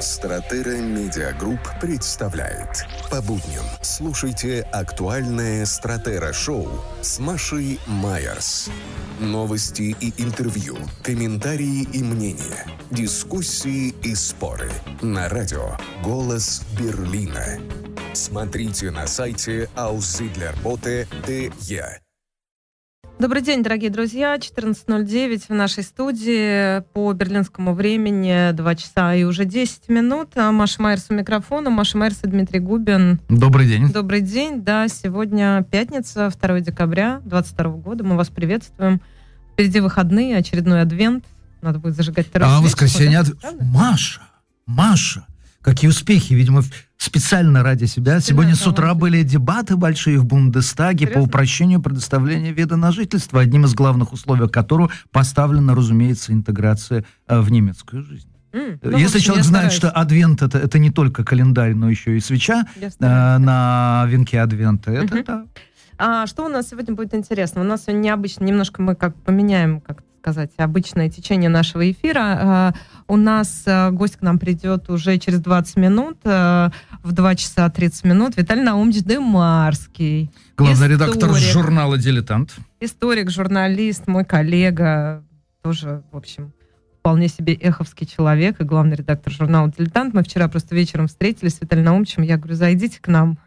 Стратера Медиагрупп представляет. По будням слушайте актуальное Стратера Шоу с Машей Майерс. Новости и интервью, комментарии и мнения, дискуссии и споры. На радио «Голос Берлина». Смотрите на сайте aussiedlerbote.de. Добрый день, дорогие друзья. 14.09 в нашей студии по берлинскому времени 2 часа и уже 10 минут. Маша Майерс у микрофона. Маша Майерс и Дмитрий Губин. Добрый день. Добрый день. Да, сегодня пятница, 2 декабря 2022 года. Мы вас приветствуем. Впереди выходные, очередной адвент. Надо будет зажигать второй А воскресенье... ад-? Маша, Маша, какие успехи, видимо, в- специально ради себя. Сегодня с утра были дебаты большие в Бундестаге по Серьезно? упрощению предоставления вида на жительство, одним из главных условий которого поставлена, разумеется, интеграция э, в немецкую жизнь. Ну, в Если общем, человек знает, что адвент это, это не только календарь, но еще и свеча э, на венке адвента, это Мгм. да. А что у нас сегодня будет интересно? У нас сегодня необычно, немножко мы как поменяем, как сказать, обычное течение нашего эфира. А, У нас а, гость к нам придет уже через 20 минут, а, в 2 часа 30 минут. Виталий Наумович Демарский. Главный редактор Историк. журнала «Дилетант». Историк, журналист, мой коллега, тоже, в общем, вполне себе эховский человек и главный редактор журнала «Дилетант». Мы вчера просто вечером встретились с Виталием Наумовичем. Я говорю, зайдите к нам,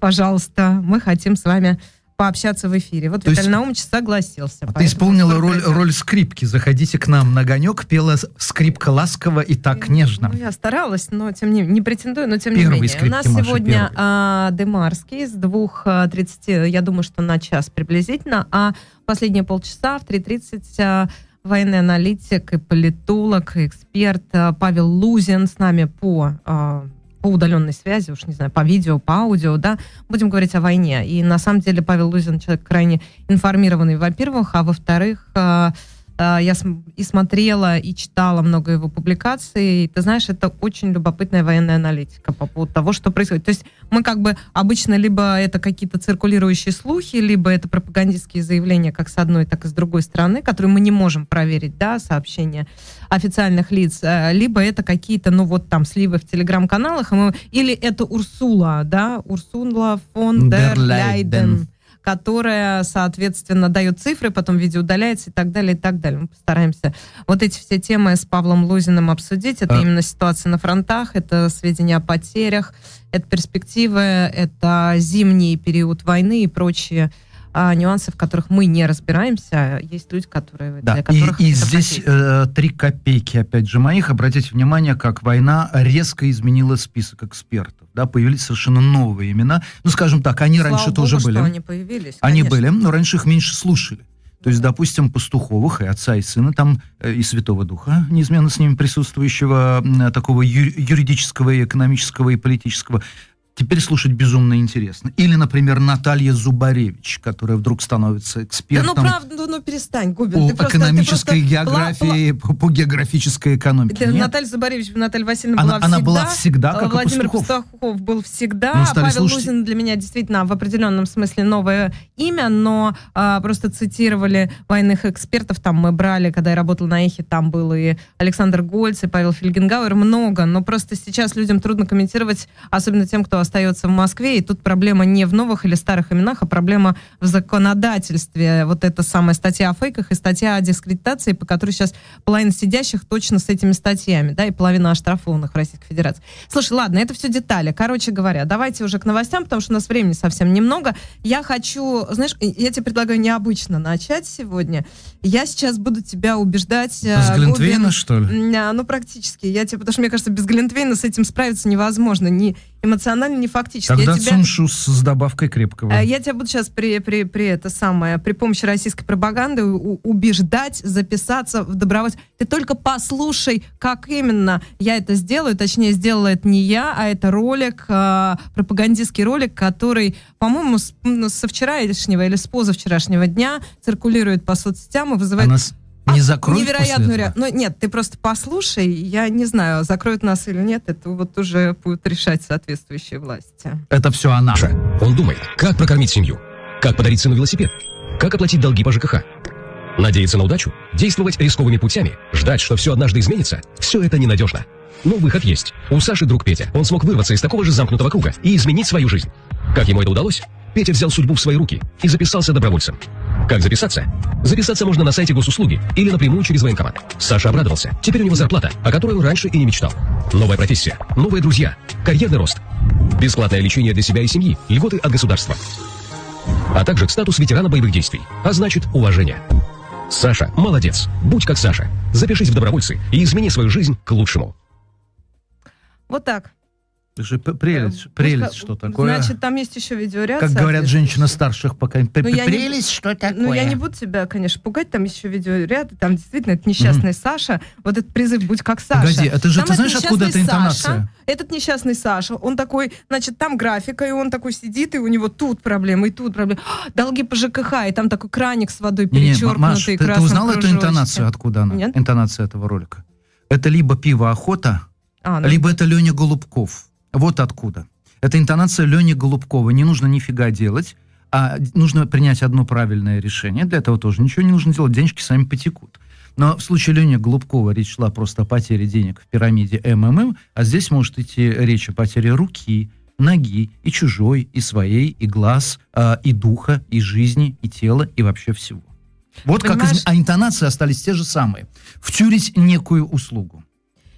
пожалуйста. Мы хотим с вами пообщаться в эфире. Вот То есть- Виталий Наумович согласился. А Ты исполнила роль, придет. роль скрипки. Заходите к нам на огонек. Пела скрипка ласково и так нежно. Ну, я старалась, но тем не, не претендую, но тем Первый не менее. У нас Маша, сегодня а, Демарский с 2.30, я думаю, что на час приблизительно, а последние полчаса в 3.30 а, военный аналитик и политолог, и эксперт а, Павел Лузин с нами по а, по удаленной связи, уж не знаю, по видео, по аудио, да, будем говорить о войне. И на самом деле Павел Лузин человек крайне информированный, во-первых, а во-вторых, а, я см- и смотрела, и читала много его публикаций. Ты знаешь, это очень любопытная военная аналитика по поводу того, что происходит. То есть мы как бы обычно либо это какие-то циркулирующие слухи, либо это пропагандистские заявления как с одной, так и с другой стороны, которые мы не можем проверить, да, сообщения официальных лиц, э, либо это какие-то, ну вот там сливы в телеграм-каналах, или это Урсула, да, Урсула фон дер Ляйден. Которая, соответственно, дает цифры, потом видео удаляется и так далее, и так далее. Мы постараемся вот эти все темы с Павлом Лузиным обсудить. Это А- именно ситуация на фронтах, это сведения о потерях, это перспективы, это зимний период войны и прочие а, нюансы, в которых мы не разбираемся. Есть люди, которые Да, для и, которых и это здесь э, три копейки, опять же, моих. Обратите внимание, как война резко изменила список экспертов. Да, появились совершенно новые имена. Ну, скажем так, они Слава раньше богу, тоже были. они появились. Они конечно. были, но раньше их меньше слушали. То есть, допустим, Пастуховых и Отца и Сына, там э, и Святого Духа, неизменно с ними присутствующего, такого юридического, и экономического, и политического, теперь слушать безумно интересно. Или, например, Наталья Зубаревич, которая вдруг становится Да ну экспертом правда, ну, ну перестань, Губин. по ты просто- ты экономической просто географии, по, по географической экономике. Нет. Наталья Зубаревич, Наталья Васильевна Она, была она всегда. была всегда, как Владимир Пастухов. Пастухов был всегда. Стали Павел слушать- Лузин для меня действительно в определенном смысле новое имя, но а, просто цитировали военных экспертов. Там мы брали, когда я работала на Эхе, там был и Александр Гольц, и Павел Фельгенгауэр, много. Но просто сейчас людям трудно комментировать, особенно тем, кто остается в Москве. И тут проблема не в новых или старых именах, а проблема в законодательстве. Вот эта самая статья о фейках и статья о дискредитации, по которой сейчас половина сидящих точно с этими статьями, да, и половина оштрафованных в Российской Федерации. Слушай, ладно, это все детали. Короче говоря, давайте уже к новостям, потому что у нас времени совсем немного. Я хочу, знаешь, я тебе предлагаю необычно начать сегодня. Я сейчас буду тебя убеждать... э, С Глинтвейна, Губин, что ли? Ну, практически. Я тебе, потому что, мне кажется, без Глинтвейна с этим справиться невозможно. Ни эмоционально, ни фактически. Тогда я тебя... Цуншус с добавкой крепкого. Э, Я тебя буду сейчас при, при, при это самое, при помощи российской пропаганды у- убеждать, записаться в добровольцы. Ты только послушай, как именно я это сделаю. Точнее, сделала это не я, а это ролик, э, пропагандистский ролик, который, по-моему, с- м, со вчерашнего или с позавчерашнего дня циркулирует по соцсетям и вызывает с- не закроет невероятную после ре... Ну, нет, ты просто послушай. Я не знаю, закроют нас или нет. Это вот уже будут решать соответствующие власти. Это все она. Он думает, как прокормить семью, как подарить сыну велосипед, как оплатить долги по ЖКХ. Надеяться на удачу, действовать рисковыми путями, ждать, что все однажды изменится – все это ненадежно. Но выход есть. У Саши друг Петя. Он смог вырваться из такого же замкнутого круга и изменить свою жизнь. Как ему это удалось? Петя взял судьбу в свои руки и записался добровольцем. Как записаться? Записаться можно на сайте госуслуги или напрямую через военкомат. Саша обрадовался. Теперь у него зарплата, о которой он раньше и не мечтал. Новая профессия, новые друзья, карьерный рост, бесплатное лечение для себя и семьи, льготы от государства. А также статус ветерана боевых действий, а значит уважение. Саша, молодец. Будь как Саша. Запишись в добровольцы и измени свою жизнь к лучшему. Вот так. Это же прелесть, Э, прелесть, пусть- что такое. Значит, там есть еще видеоряд. как говорят женщины старших поколений. Ну, я не- Прелесть, что такое? Ну, я не буду тебя, конечно, пугать, там еще видеоряд, там действительно это несчастный Саша, вот этот призыв «Будь как Саша». Погоди, это же, Там ты знаешь, откуда эта интонация? Саша, этот несчастный Саша, он такой, значит, там графика, и он такой сидит, и у него тут проблемы, и тут проблемы. Долги по ЖКХ, и там такой краник с водой перечеркнутый Маш, ты, ты красным узнала эту интонацию, откуда она? Нет. Интонация этого ролика. Это либо пиво охота, А, ну, либо это Леня Голубков. Вот откуда. Это интонация Лени Голубкова. Не нужно нифига делать, а нужно принять одно правильное решение. Для этого тоже ничего не нужно делать, денежки сами потекут. Но в случае Лени Голубкова речь шла просто о потере денег в пирамиде МММ, а здесь может идти речь о потере руки, ноги, и чужой, и своей, и глаз, а, и духа, и жизни, и тела, и вообще всего. Вот как... Понимаешь? изм- А интонации остались те же самые. Втюрить некую услугу.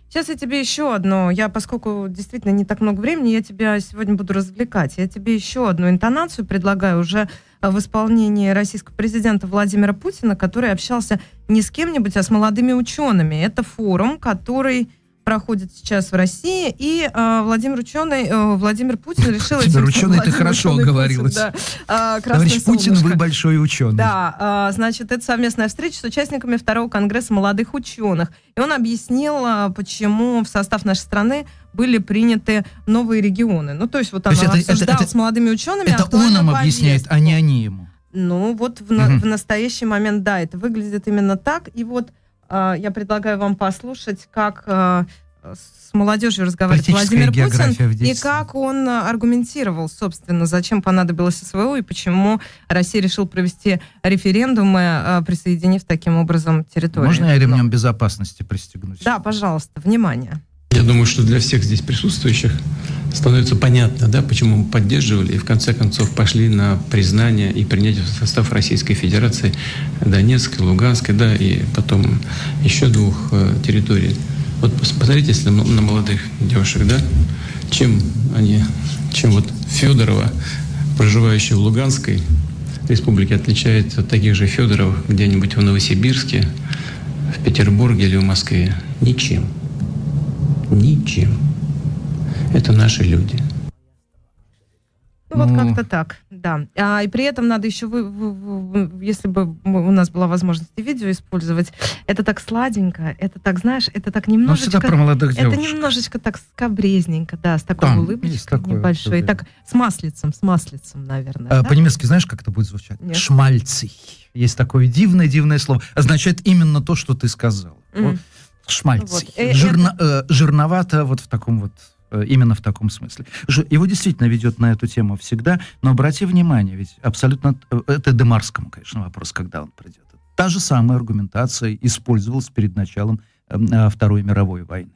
Сейчас я тебе еще одно, я, поскольку действительно не так много времени, я тебя сегодня буду развлекать. Я тебе еще одну интонацию предлагаю уже э, в исполнении российского президента Владимира Путина, который общался не с кем-нибудь, а с молодыми учеными. Это форум, который проходит сейчас в России, и э, Владимир ученый, э, Владимир Путин решил... Владимир этим- ученый, ты Владимир хорошо ученый Путин, да, э, красное Товарищ Путин, вы большой ученый. Да, а, значит, это совместная встреча с участниками второго конгресса молодых ученых. И он объяснил, а, почему в состав нашей страны были приняты новые регионы. Ну, то есть вот То он есть это- это- обсуждал это- с молодыми учеными Это он нам объясняет, а не они ему. Ну, вот в, настоящий момент, да, это выглядит именно так. И вот а, я предлагаю вам послушать, как а, с молодежью разговаривает Владимир Путин, и как он а, аргументировал, собственно, зачем понадобилось СВО и почему Россия решил провести референдумы, а, присоединив таким образом территорию. Можно я ремнем безопасности пристегнусь? Да, пожалуйста, внимание. Я думаю, что для всех здесь присутствующих становится понятно, да, почему мы поддерживали и в конце концов пошли на признание и принятие в состав Российской Федерации Донецкой, Луганской, да, и потом еще двух э, территорий. Вот пос- посмотрите, если на молодых девушек, да, чем они, чем вот Федорова, проживающая в Луганской республике, отличается от таких же Федоров где-нибудь в Новосибирске, в Петербурге или в Москве? Ничем. Ничем. Это наши люди. Ну, вот Ну. как-то так, да. А, и при этом надо еще, вы, вы- вы- если бы мы- у нас была возможность и видео использовать, это так сладенько, это так, знаешь, это так Ну, немножечко... всегда про молодых Это девушек. немножечко так скабрезненько, да, с такой Там улыбочкой такое, небольшой, и да. так с маслицем, с маслицем, наверное. А, да? По-немецки знаешь, как это будет звучать? Нет. Шмальций. Есть такое дивное-дивное слово. Означает именно то, что ты сказал. Мгм. Вот, шмальций. Вот. Э, Жирно- э, жирновато вот в таком вот именно в таком смысле. Его действительно ведет на эту тему всегда, но обрати внимание, ведь абсолютно... э, Это Демарскому, конечно, вопрос, когда он придет. Та же самая аргументация использовалась перед началом э, э, Второй мировой войны.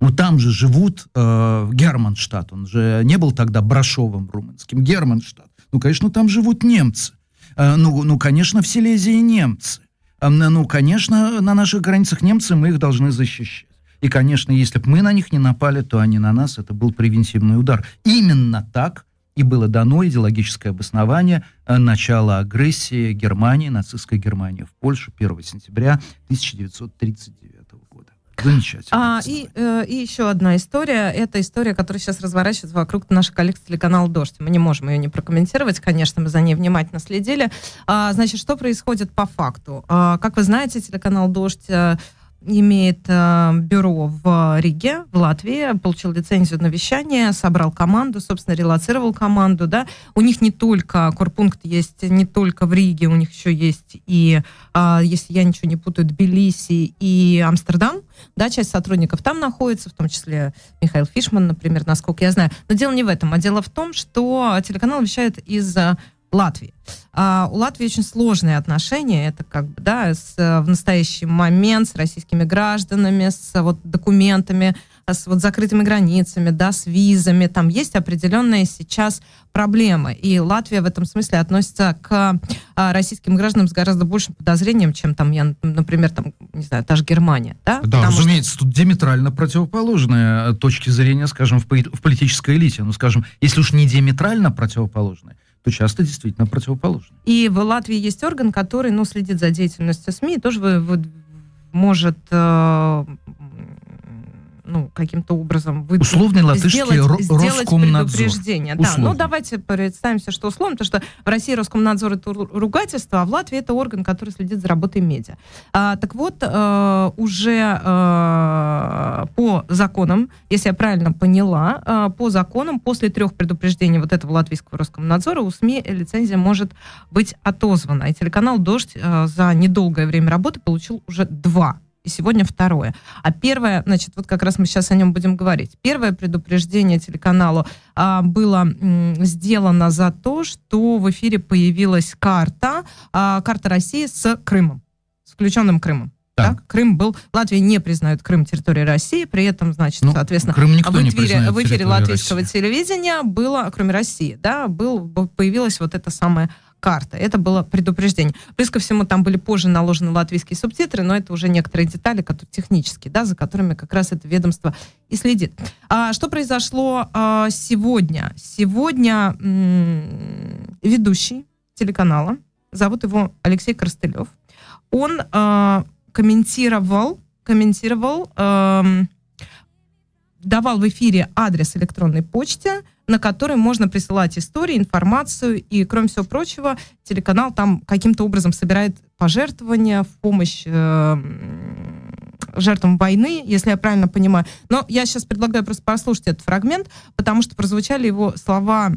Ну там же живут э, Германштадт, он же не был тогда Брашовым румынским, Германштадт. Ну, конечно, там живут немцы. Э, ну, ну, конечно, в Силезии немцы. Э, ну, конечно, на наших границах немцы, мы их должны защищать. И, конечно, если бы мы на них не напали, то они на нас, это был превентивный удар. Именно так и было дано идеологическое обоснование э, начала агрессии Германии, нацистской Германии в Польшу 1 сентября 1939 года. Замечательно. А, и, э, и еще одна история. Это история, которая сейчас разворачивается вокруг наших коллег с телеканала «Дождь». Мы не можем ее не прокомментировать, конечно, мы за ней внимательно следили. А, значит, что происходит по факту? А, как вы знаете, телеканал «Дождь» э, имеет э, бюро в Риге, в Латвии, получил лицензию на вещание, собрал команду, собственно, релацировал команду, да. У них не только корпункт есть не только в Риге, у них еще есть и, а, если я ничего не путаю, Тбилиси и Амстердам, да, часть сотрудников там находится, в том числе Михаил Фишман, например, насколько я знаю. Но дело не в этом, а дело в том, что телеканал вещает из Латвии. А у Латвии очень сложные отношения, это как бы, да, с, в настоящий момент с российскими гражданами, с вот документами, с вот закрытыми границами, да, с визами, там есть определенные сейчас проблемы. И Латвия в этом смысле относится к а, российским гражданам с гораздо большим подозрением, чем там, я, например, там, не знаю, та же Германия. Да, да разумеется, что... тут диаметрально противоположные точки зрения, скажем, в, в политической элите. Ну, скажем, если уж не диаметрально противоположные, то часто действительно противоположно. И в Латвии есть орган, который ну, следит за деятельностью СМИ, тоже вы, вы, может э, ну, каким-то образом вы, Условный латышский сделать, сделать предупреждение. Да, ну давайте представимся, что условно, потому что в России Роскомнадзор это ругательство, а в Латвии это орган, который следит за работой медиа. А, так вот, э, уже э, по законам, если я правильно поняла, э, по законам после трех предупреждений вот этого латвийского Роскомнадзора у СМИ лицензия может быть отозвана. И телеканал «Дождь» э, за недолгое время работы получил уже два и сегодня второе. А первое, значит, вот как раз мы сейчас о нем будем говорить. Первое предупреждение телеканалу а, было м, сделано за то, что в эфире появилась карта, а, карта России с Крымом, с включенным Крымом. Так. Да? Крым был... Латвия не признает Крым территорией России, при этом, значит, ну, соответственно, Крым никто в эфире, в эфире латвийского России. телевидения было, кроме России, да, был, появилась вот эта самая карта. Это было предупреждение. Плюс ко всему там были позже наложены латвийские субтитры, но это уже некоторые детали, которые технические, да, за которыми как раз это ведомство и следит. А, что произошло а, сегодня? Сегодня ведущий телеканала, зовут его Алексей Коростылев, он а, комментировал, комментировал, а, давал в эфире адрес электронной почты, на который можно присылать истории, информацию, и, кроме всего прочего, телеканал там каким-то образом собирает пожертвования в помощь э, жертвам войны, если я правильно понимаю. Но я сейчас предлагаю просто послушать этот фрагмент, потому что прозвучали его слова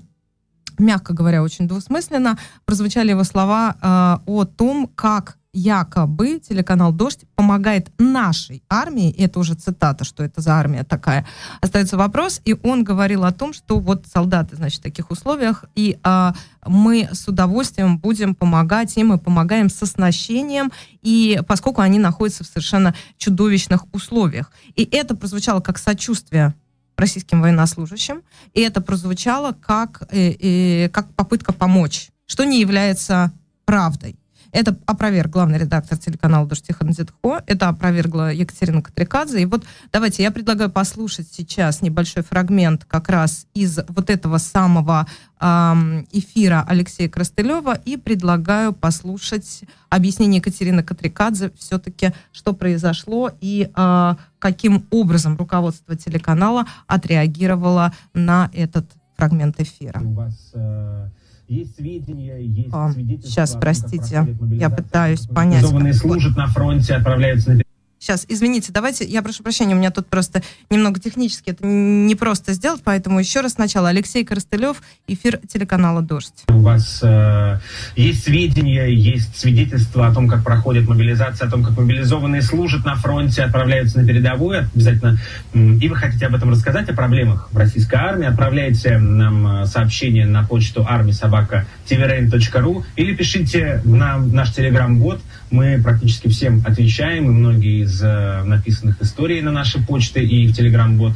мягко говоря, очень двусмысленно, прозвучали его слова э, о том, как якобы телеканал «Дождь» помогает нашей армии, и это уже цитата, что это за армия такая, остается вопрос, и он говорил о том, что вот солдаты, значит, в таких условиях, и а, мы с удовольствием будем помогать им, и помогаем с оснащением, и поскольку они находятся в совершенно чудовищных условиях. И это прозвучало как сочувствие российским военнослужащим, и это прозвучало как, э, э, как попытка помочь, что не является правдой. Это опроверг главный редактор телеканала «Дождь Тихон Зитхо», это опровергла Екатерина Катрикадзе. И вот давайте я предлагаю послушать сейчас небольшой фрагмент как раз из вот этого самого эфира Алексея Крастылева и предлагаю послушать объяснение Екатерины Катрикадзе все-таки, что произошло и э, каким образом руководство телеканала отреагировало на этот фрагмент эфира. У вас э, есть сведения, есть а, свидетельства. Сейчас, простите, я пытаюсь понять. служат на фронте, отправляются на Сейчас, извините, давайте, я прошу прощения, у меня тут просто немного технически это не просто сделать, поэтому еще раз сначала. Алексей Коростылев, эфир телеканала «Дождь». У вас э, есть сведения, есть свидетельства о том, как проходит мобилизация, о том, как мобилизованные служат на фронте, отправляются на передовую обязательно, и вы хотите об этом рассказать, о проблемах в российской армии, отправляйте нам э, сообщение на почту армисобака или пишите на наш телеграм-бот, мы практически всем отвечаем, и многие из э, написанных историй на нашей почте и в Телеграм-бот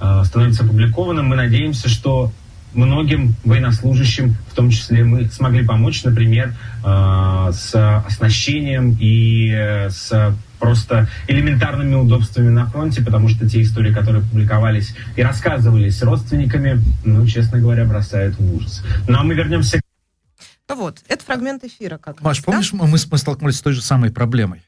э, становятся опубликованным. Мы надеемся, что многим военнослужащим, в том числе мы смогли помочь, например, э, с оснащением и с просто элементарными удобствами на фронте, потому что те истории, которые публиковались и рассказывались родственниками, ну, честно говоря, бросают в ужас. Ну, а мы вернемся ну вот, это фрагмент эфира как Маш, помнишь, да? мы, мы столкнулись с той же самой проблемой?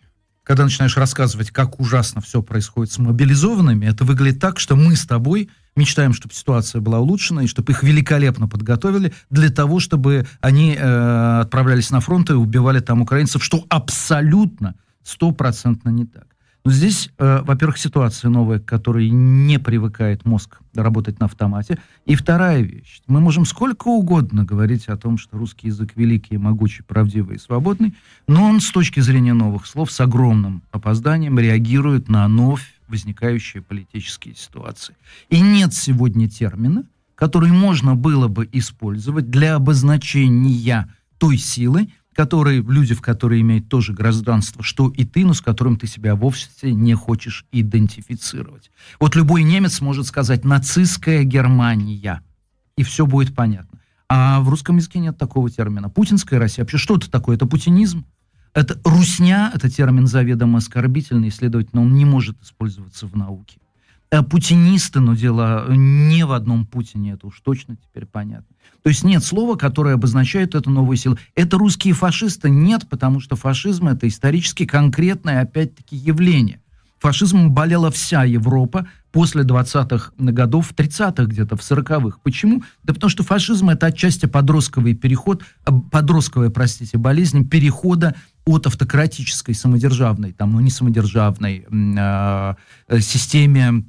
Когда начинаешь рассказывать, как ужасно все происходит с мобилизованными, это выглядит так, что мы с тобой мечтаем, чтобы ситуация была улучшена, и чтобы их великолепно подготовили для того, чтобы они э, отправлялись на фронт и убивали там украинцев, что абсолютно стопроцентно не так. Но здесь, э, во-первых, ситуация новая, к которой не привыкает мозг работать на автомате. И вторая вещь. Мы можем сколько угодно говорить о том, что русский язык великий, могучий, правдивый и свободный, но он с точки зрения новых слов с огромным опозданием реагирует на вновь возникающие политические ситуации. И нет сегодня термина, который можно было бы использовать для обозначения той силы, которые, люди, в которые имеют тоже гражданство, что и ты, но с которым ты себя вовсе не хочешь идентифицировать. Вот любой немец может сказать «нацистская Германия», и все будет понятно. А в русском языке нет такого термина. Путинская Россия. Вообще, что это такое? Это путинизм? Это русня, это термин заведомо оскорбительный, следовательно, он не может использоваться в науке. А путинисты, но дело не в одном Путине, это уж точно теперь понятно. То есть нет слова, которое обозначает эту новую силу. Это русские фашисты? Нет, потому что фашизм это исторически конкретное, опять-таки, явление. Фашизмом болела вся Европа после 20-х годов, 30-х где-то, в 40-х. Почему? Да потому что фашизм это отчасти подростковый переход, э, подростковая, простите, болезнь перехода от автократической самодержавной, там, ну не самодержавной э, системе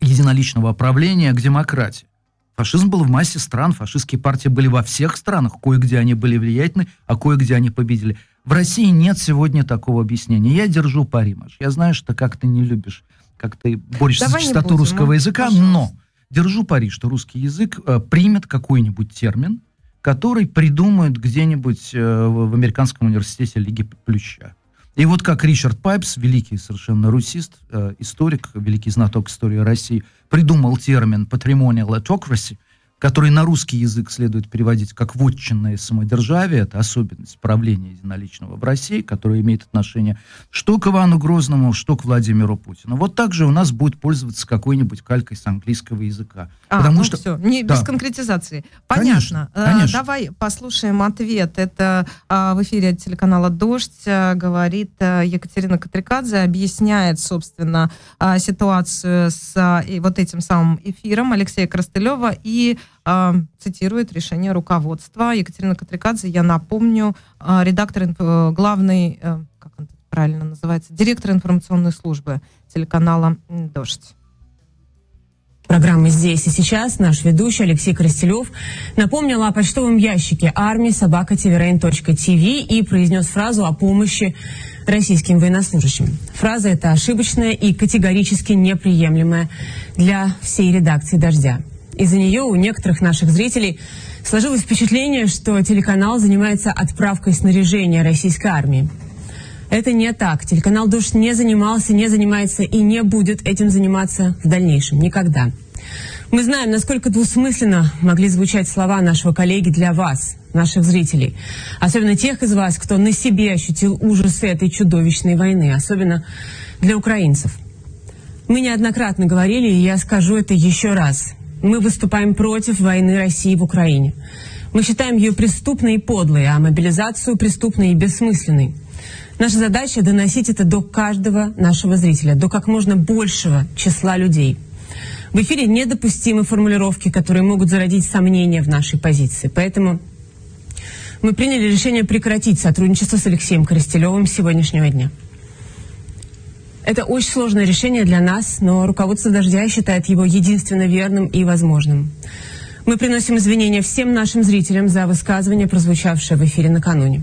единоличного управления к демократии. Фашизм был в массе стран, фашистские партии были во всех странах, кое-где они были влиятельны, а кое-где они победили. В России нет сегодня такого объяснения. Я держу пари, Маш. Я знаю, что как ты не любишь, как ты борешься Давай за чистоту будем, русского а? языка, Пожалуйста. но держу пари, что русский язык э, примет какой-нибудь термин, который придумают где-нибудь э, в американском университете Лиги Плюща. И вот как Ричард Пайпс, великий совершенно русист, э, историк, великий знаток истории России, придумал термин patrimonial autocracy, который на русский язык следует переводить как «вотчинное самодержавие», это особенность правления единоличного в России, которая имеет отношение что к Ивану Грозному, что к Владимиру Путину. Вот так же у нас будет пользоваться какой-нибудь калькой с английского языка. А, потому ну что... все, не, да. без конкретизации. Понятно. Конечно, конечно. Давай послушаем ответ. Это а, в эфире телеканала «Дождь» а, говорит а, Екатерина Катрикадзе, объясняет, собственно, а, ситуацию с а, и вот этим самым эфиром Алексея Крастылева и э, цитирует решение руководства. Екатерина Катрикадзе, я напомню, э, редактор, э, главный, э, как он правильно называется, директор информационной службы телеканала «Дождь». Программы «Здесь и сейчас» наш ведущий Алексей Крастелев напомнил о почтовом ящике армии собака и произнес фразу о помощи российским военнослужащим. Фраза эта ошибочная и категорически неприемлемая для всей редакции «Дождя». Из-за нее у некоторых наших зрителей сложилось впечатление, что телеканал занимается отправкой снаряжения российской армии. Это не так. Телеканал «Дождь» не занимался, не занимается и не будет этим заниматься в дальнейшем. Никогда. Мы знаем, насколько двусмысленно могли звучать слова нашего коллеги для вас, наших зрителей. Особенно тех из вас, кто на себе ощутил ужасы этой чудовищной войны. Особенно для украинцев. Мы неоднократно говорили, и я скажу это еще раз. Мы выступаем против войны России в Украине. Мы считаем ее преступной и подлой, а мобилизацию преступной и бессмысленной. Наша задача доносить это до каждого нашего зрителя, до как можно большего числа людей. В эфире недопустимы формулировки, которые могут зародить сомнения в нашей позиции. Поэтому мы приняли решение прекратить сотрудничество с Алексеем Коростелевым сегодняшнего дня. Это очень сложное решение для нас, но руководство «Дождя» считает его единственно верным и возможным. Мы приносим извинения всем нашим зрителям за высказывание, прозвучавшее в эфире накануне.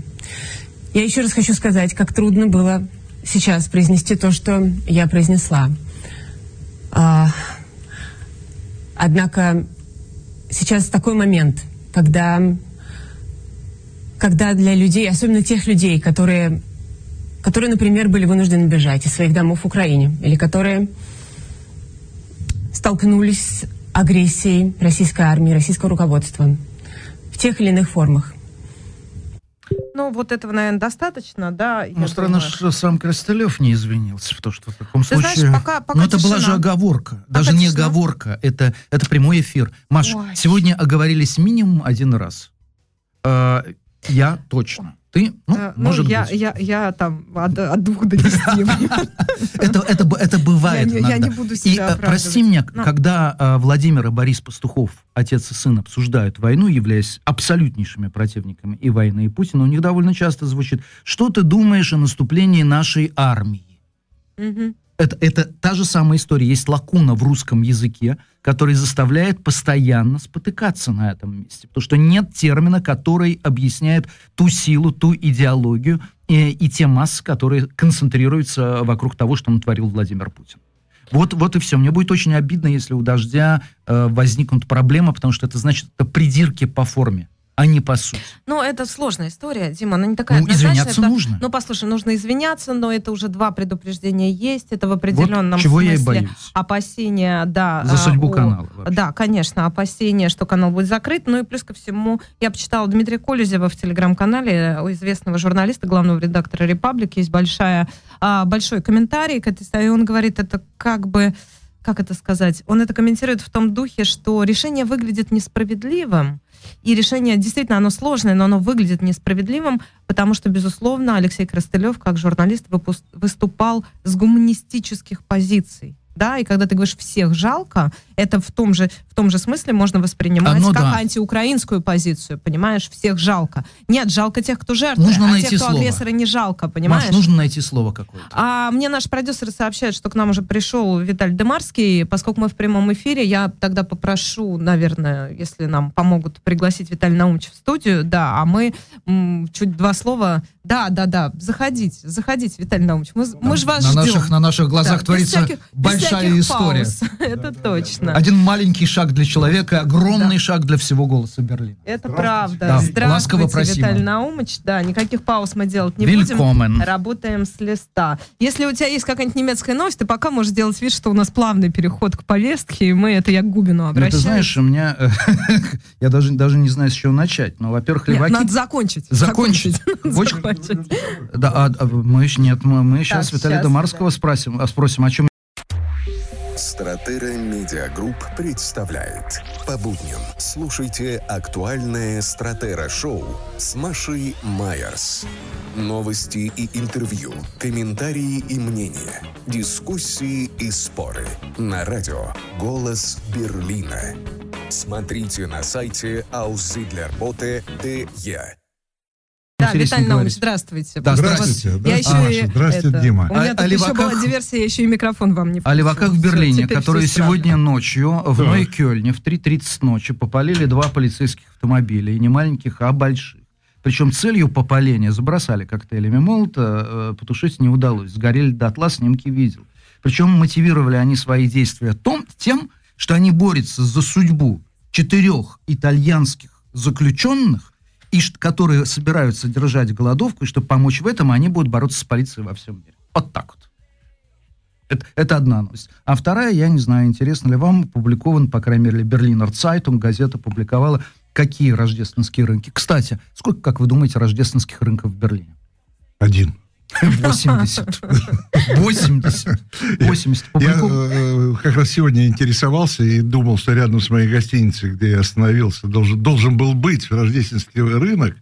Я еще раз хочу сказать, как трудно было сейчас произнести то, что я произнесла. А, однако сейчас такой момент, когда, когда для людей, особенно тех людей, которые которые, например, были вынуждены бежать из своих домов в Украине, или которые столкнулись с агрессией российской армии, российского руководства в тех или иных формах. Ну, вот этого, наверное, достаточно, да. Ну, странно, думаю. что сам Крастелев не извинился, потому что в таком Ты случае... Знаешь, пока, пока Но это была же оговорка, пока даже не тишина. оговорка, это, это прямой эфир. Маш, Ой. сегодня оговорились минимум один раз. Э, я точно. Ты, ну, а, может я, быть. Я, я там от, от двух до десяти. это, это, это бывает я, я не буду себя И, э, прости меня, Но. когда а, Владимир и Борис Пастухов, отец и сын, обсуждают войну, являясь абсолютнейшими противниками и войны, и Путина, у них довольно часто звучит, что ты думаешь о наступлении нашей армии? Угу это, это та же самая история. Есть лакуна в русском языке, который заставляет постоянно спотыкаться на этом месте. Потому что нет термина, который объясняет ту силу, ту идеологию и, и те массы, которые концентрируются вокруг того, что натворил Владимир Путин. Вот, вот и все. Мне будет очень обидно, если у «Дождя» э, возникнут проблемы, потому что это значит, это придирки по форме а не по сути. Ну, это сложная история, Дима, она не такая Ну, извиняться это, нужно. Ну, послушай, нужно извиняться, но это уже два предупреждения есть, это в определенном вот чего смысле я и боюсь. опасения, да. За судьбу у, канала. Вообще. Да, конечно, опасения, что канал будет закрыт. Ну и плюс ко всему, я почитала Дмитрия Колезева в телеграм-канале у известного журналиста, главного редактора «Репаблик», есть большая, а, большой комментарий к этой истории, он говорит, это как бы как это сказать, он это комментирует в том духе, что решение выглядит несправедливым, и решение действительно оно сложное, но оно выглядит несправедливым, потому что, безусловно, Алексей Крастылев, как журналист, выступал с гуманистических позиций да, и когда ты говоришь всех жалко, это в том же, в том же смысле можно воспринимать Оно как да. антиукраинскую позицию, понимаешь, всех жалко. Нет, жалко тех, кто жертвует, Нужно а найти тех, кто слово. агрессора, не жалко, понимаешь? Маш, нужно найти слово какое-то. А мне наш продюсер сообщает, что к нам уже пришел Виталий Демарский. Поскольку мы в прямом эфире, я тогда попрошу, наверное, если нам помогут пригласить Виталия Наумовича в студию, да, а мы м, чуть два слова. Да, да, да, заходите, заходите, Виталий Наумович, мы, мы же вас на ждем. наших, на наших глазах Да, без творится всяких- без большая всяких история. пауз. Это точно. Один маленький шаг для человека, огромный шаг для всего голоса Берлина. Это правда. Да, Здравствуйте, ласково просим. Виталий Наумович. Да, никаких пауз мы делать не Willkommen. будем. Работаем с листа. Если у тебя есть какая-нибудь немецкая новость, ты пока можешь сделать вид, что у нас плавный переход к повестке, и мы, это я к Губину Ну, обращаюсь. ты знаешь, у меня... я даже, даже не знаю, с чего начать. Но, во-первых, Нет, леваки... надо закончить. Закончить. Очень- Закончить. Да, а, а мы еще нет, мы, мы сейчас Так, Виталия Дымарского спросим, а, спросим, о чем Стратера Медиагрупп представляет. По будням слушайте актуальное Стратера Шоу с Машей Майерс. Новости и интервью, комментарии и мнения, дискуссии и споры. На радио «Голос Берлина». Смотрите на сайте auszidlerbote.de. Да, Виталий Наумович, здравствуйте. Да, здравствуйте. вот Я Здравствуйте, еще и, Маша. Здравствуйте, это, Дима. У меня А- тут о еще была диверсия, я еще и микрофон вам не О леваках в включила. Берлине, теперь которые сегодня ночью в Нойкёльне в 3.30 ночи попалили два полицейских автомобиля, и не маленьких, а больших. Причем целью попаления забросали коктейлями молота, э, потушить не удалось. Сгорели дотла, снимки видел. Причем мотивировали они свои действия том, тем, что они борются за судьбу четырех итальянских заключенных, и которые собираются держать голодовку, и чтобы помочь в этом, они будут бороться с полицией во всем мире. Вот так вот. Это, это одна новость. А вторая, я не знаю, интересно ли вам, опубликован, по крайней мере, Берлинер Цайтум, газета публиковала, какие рождественские рынки. Кстати, сколько, как вы думаете, рождественских рынков в Берлине? Один. 80. 80. 80. Я Публику- э, как раз сегодня интересовался и думал, что рядом с моей гостиницей, где я остановился, должен, должен был быть рождественский рынок.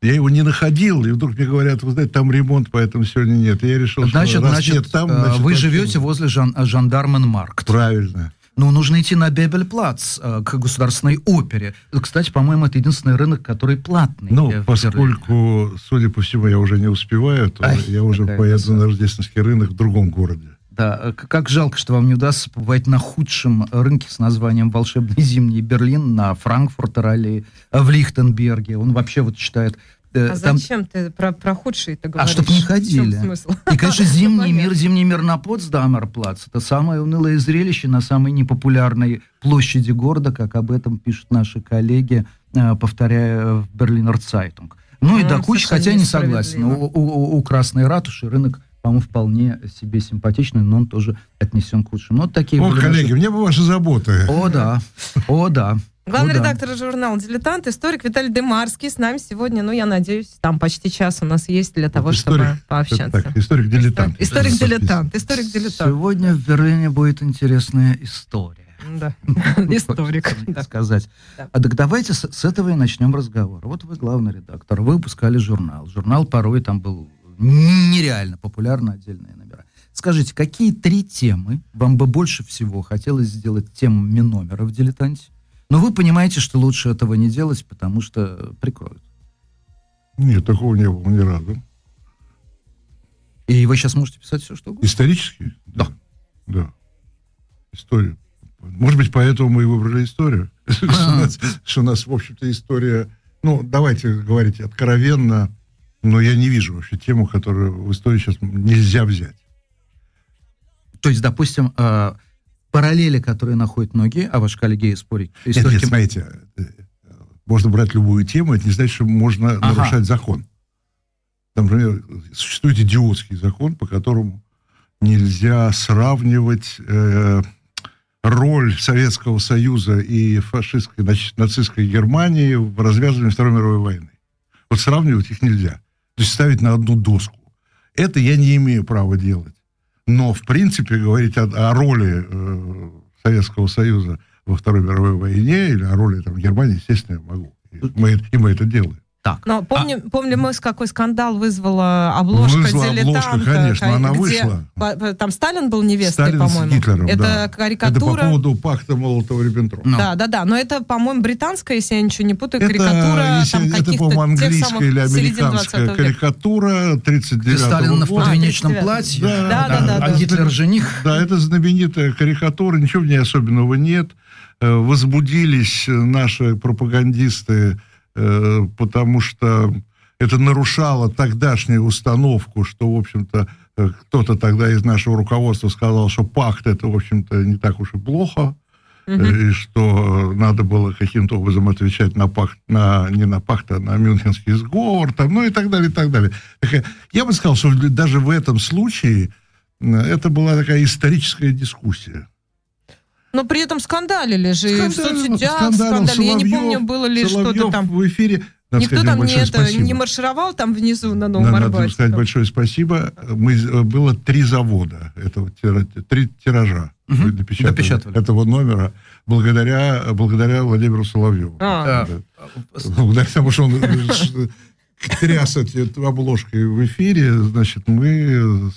Я его не находил, и вдруг мне говорят, вы знаете, там ремонт, поэтому сегодня нет. И я решил, Значит, что значит, нет там, э, значит, вы живете возле жан, Жандарменмаркт. Правильно. Ну, нужно идти на Бебельплац, э, к государственной опере. Кстати, по-моему, это единственный рынок, который платный. Ну, в Берлине. поскольку, судя по всему, я уже не успеваю, то Ай, я уже поеду на рождественский рынок в другом городе. Да, э, как жалко, что вам не удастся побывать на худшем рынке с названием «Волшебный зимний Берлин» на Франкфуртер-аллее, э, в Лихтенберге. Он вообще вот считает... э, А там- зачем ты про, про худшие-то А говоришь? чтоб не В чем ходили. И, конечно, зимний мир, зимний мир на Потсдамерплац. Это самое унылое зрелище на самой непопулярной площади города, как об этом пишут наши коллеги, э, повторяя в Berliner Zeitung. Ну и Ну, до кучи, хотя я не согласен. У, у- у Красной ратуши рынок, по-моему, вполне себе симпатичный, но он тоже отнесен к худшим. Ну, вот такие О, были коллеги, наши- мне бы ваши заботы. О, да. О, да. Главный да. редактор журнала «Дилетант», историк Виталий Дымарский с нами сегодня, ну, я надеюсь, там почти час у нас есть для того, Историк. чтобы пообщаться. Так, историк-дилетант. Историк-дилетант, историк-дилетант. Сегодня в Берлине будет интересная история. Да. Историк. Хочется да. сказать. А так давайте с, с этого и начнем разговор. Вот вы главный редактор, вы выпускали журнал. Журнал порой там был нереально популярны отдельные номера. Скажите, какие три темы вам бы больше всего хотелось сделать темами номера в «Дилетанте»? Но вы понимаете, что лучше этого не делать, потому что прикроют. Нет, такого не было ни разу. И вы сейчас можете писать все, что угодно. Исторический? Да. Да. История. Может быть, поэтому мы и выбрали историю. Что у нас- Что у нас, в общем-то, история... Ну, давайте говорить откровенно, но я не вижу вообще тему, которую в истории сейчас нельзя взять. То есть, допустим, э, параллели, которые находят многие, а ваши коллеги спорить, Нет, историки... нет, смотрите, э, можно брать любую тему, это не значит, что можно Ага. нарушать закон. Там, Например, существует идиотский закон, по которому нельзя сравнивать э, роль Советского Союза и фашистской, значит, нацистской Германии в развязывании Второй мировой войны. Вот сравнивать их нельзя. То есть ставить на одну доску. Это я не имею права делать. Но, в принципе, говорить о, о роли э, Советского Союза во Второй мировой войне или о роли там, Германии, естественно, я могу. И мы, и мы это делаем. Так, Но помним, помним мы, с какой скандал вызвала обложка Вызвала «Дилетанта», обложка, конечно, она где вышла. по- Там Сталин был невестой, Сталин с по-моему. Гитлером, это да. Это по карикатура. поводу пакта Молотова-Риббентропа. Да, да, да. Но это, по-моему, британская, если я ничего не путаю, Это, карикатура если- там это, по-моему, английская самых или американская 20 века. карикатура 39 где Сталин в года. подвенечном 39. платье, Да, да, да, а да. Гитлер жених. Да, это знаменитая карикатура, ничего в ней особенного нет. Э, Возбудились наши пропагандисты, потому что это нарушало тогдашнюю установку, что, в общем-то, э, кто-то тогда из нашего руководства сказал, что пакт это, в общем-то, не так уж и плохо, э, и что надо было каким-то образом отвечать на пакт, на, не на пакт, а на Мюнхенский сговор, там, ну и так далее, и так далее. Я бы сказал, что даже в этом случае э, это была такая историческая дискуссия. Но при этом скандалили же и в Скандалил, соцсетях, скандалил скандалили. Я не помню, было ли что-то там. в эфире. Надо Никто сказать там не, это, спасибо. не маршировал там внизу на Новом Надо- Надо сказать там. большое спасибо. Мы, э, было три завода, этого, три тиража мы допечатали Допечатали. этого номера благодаря, благодаря Владимиру Соловьеву. А. Да. Благодаря тому, что он э, ш- тряс эти обложкой в эфире, значит, мы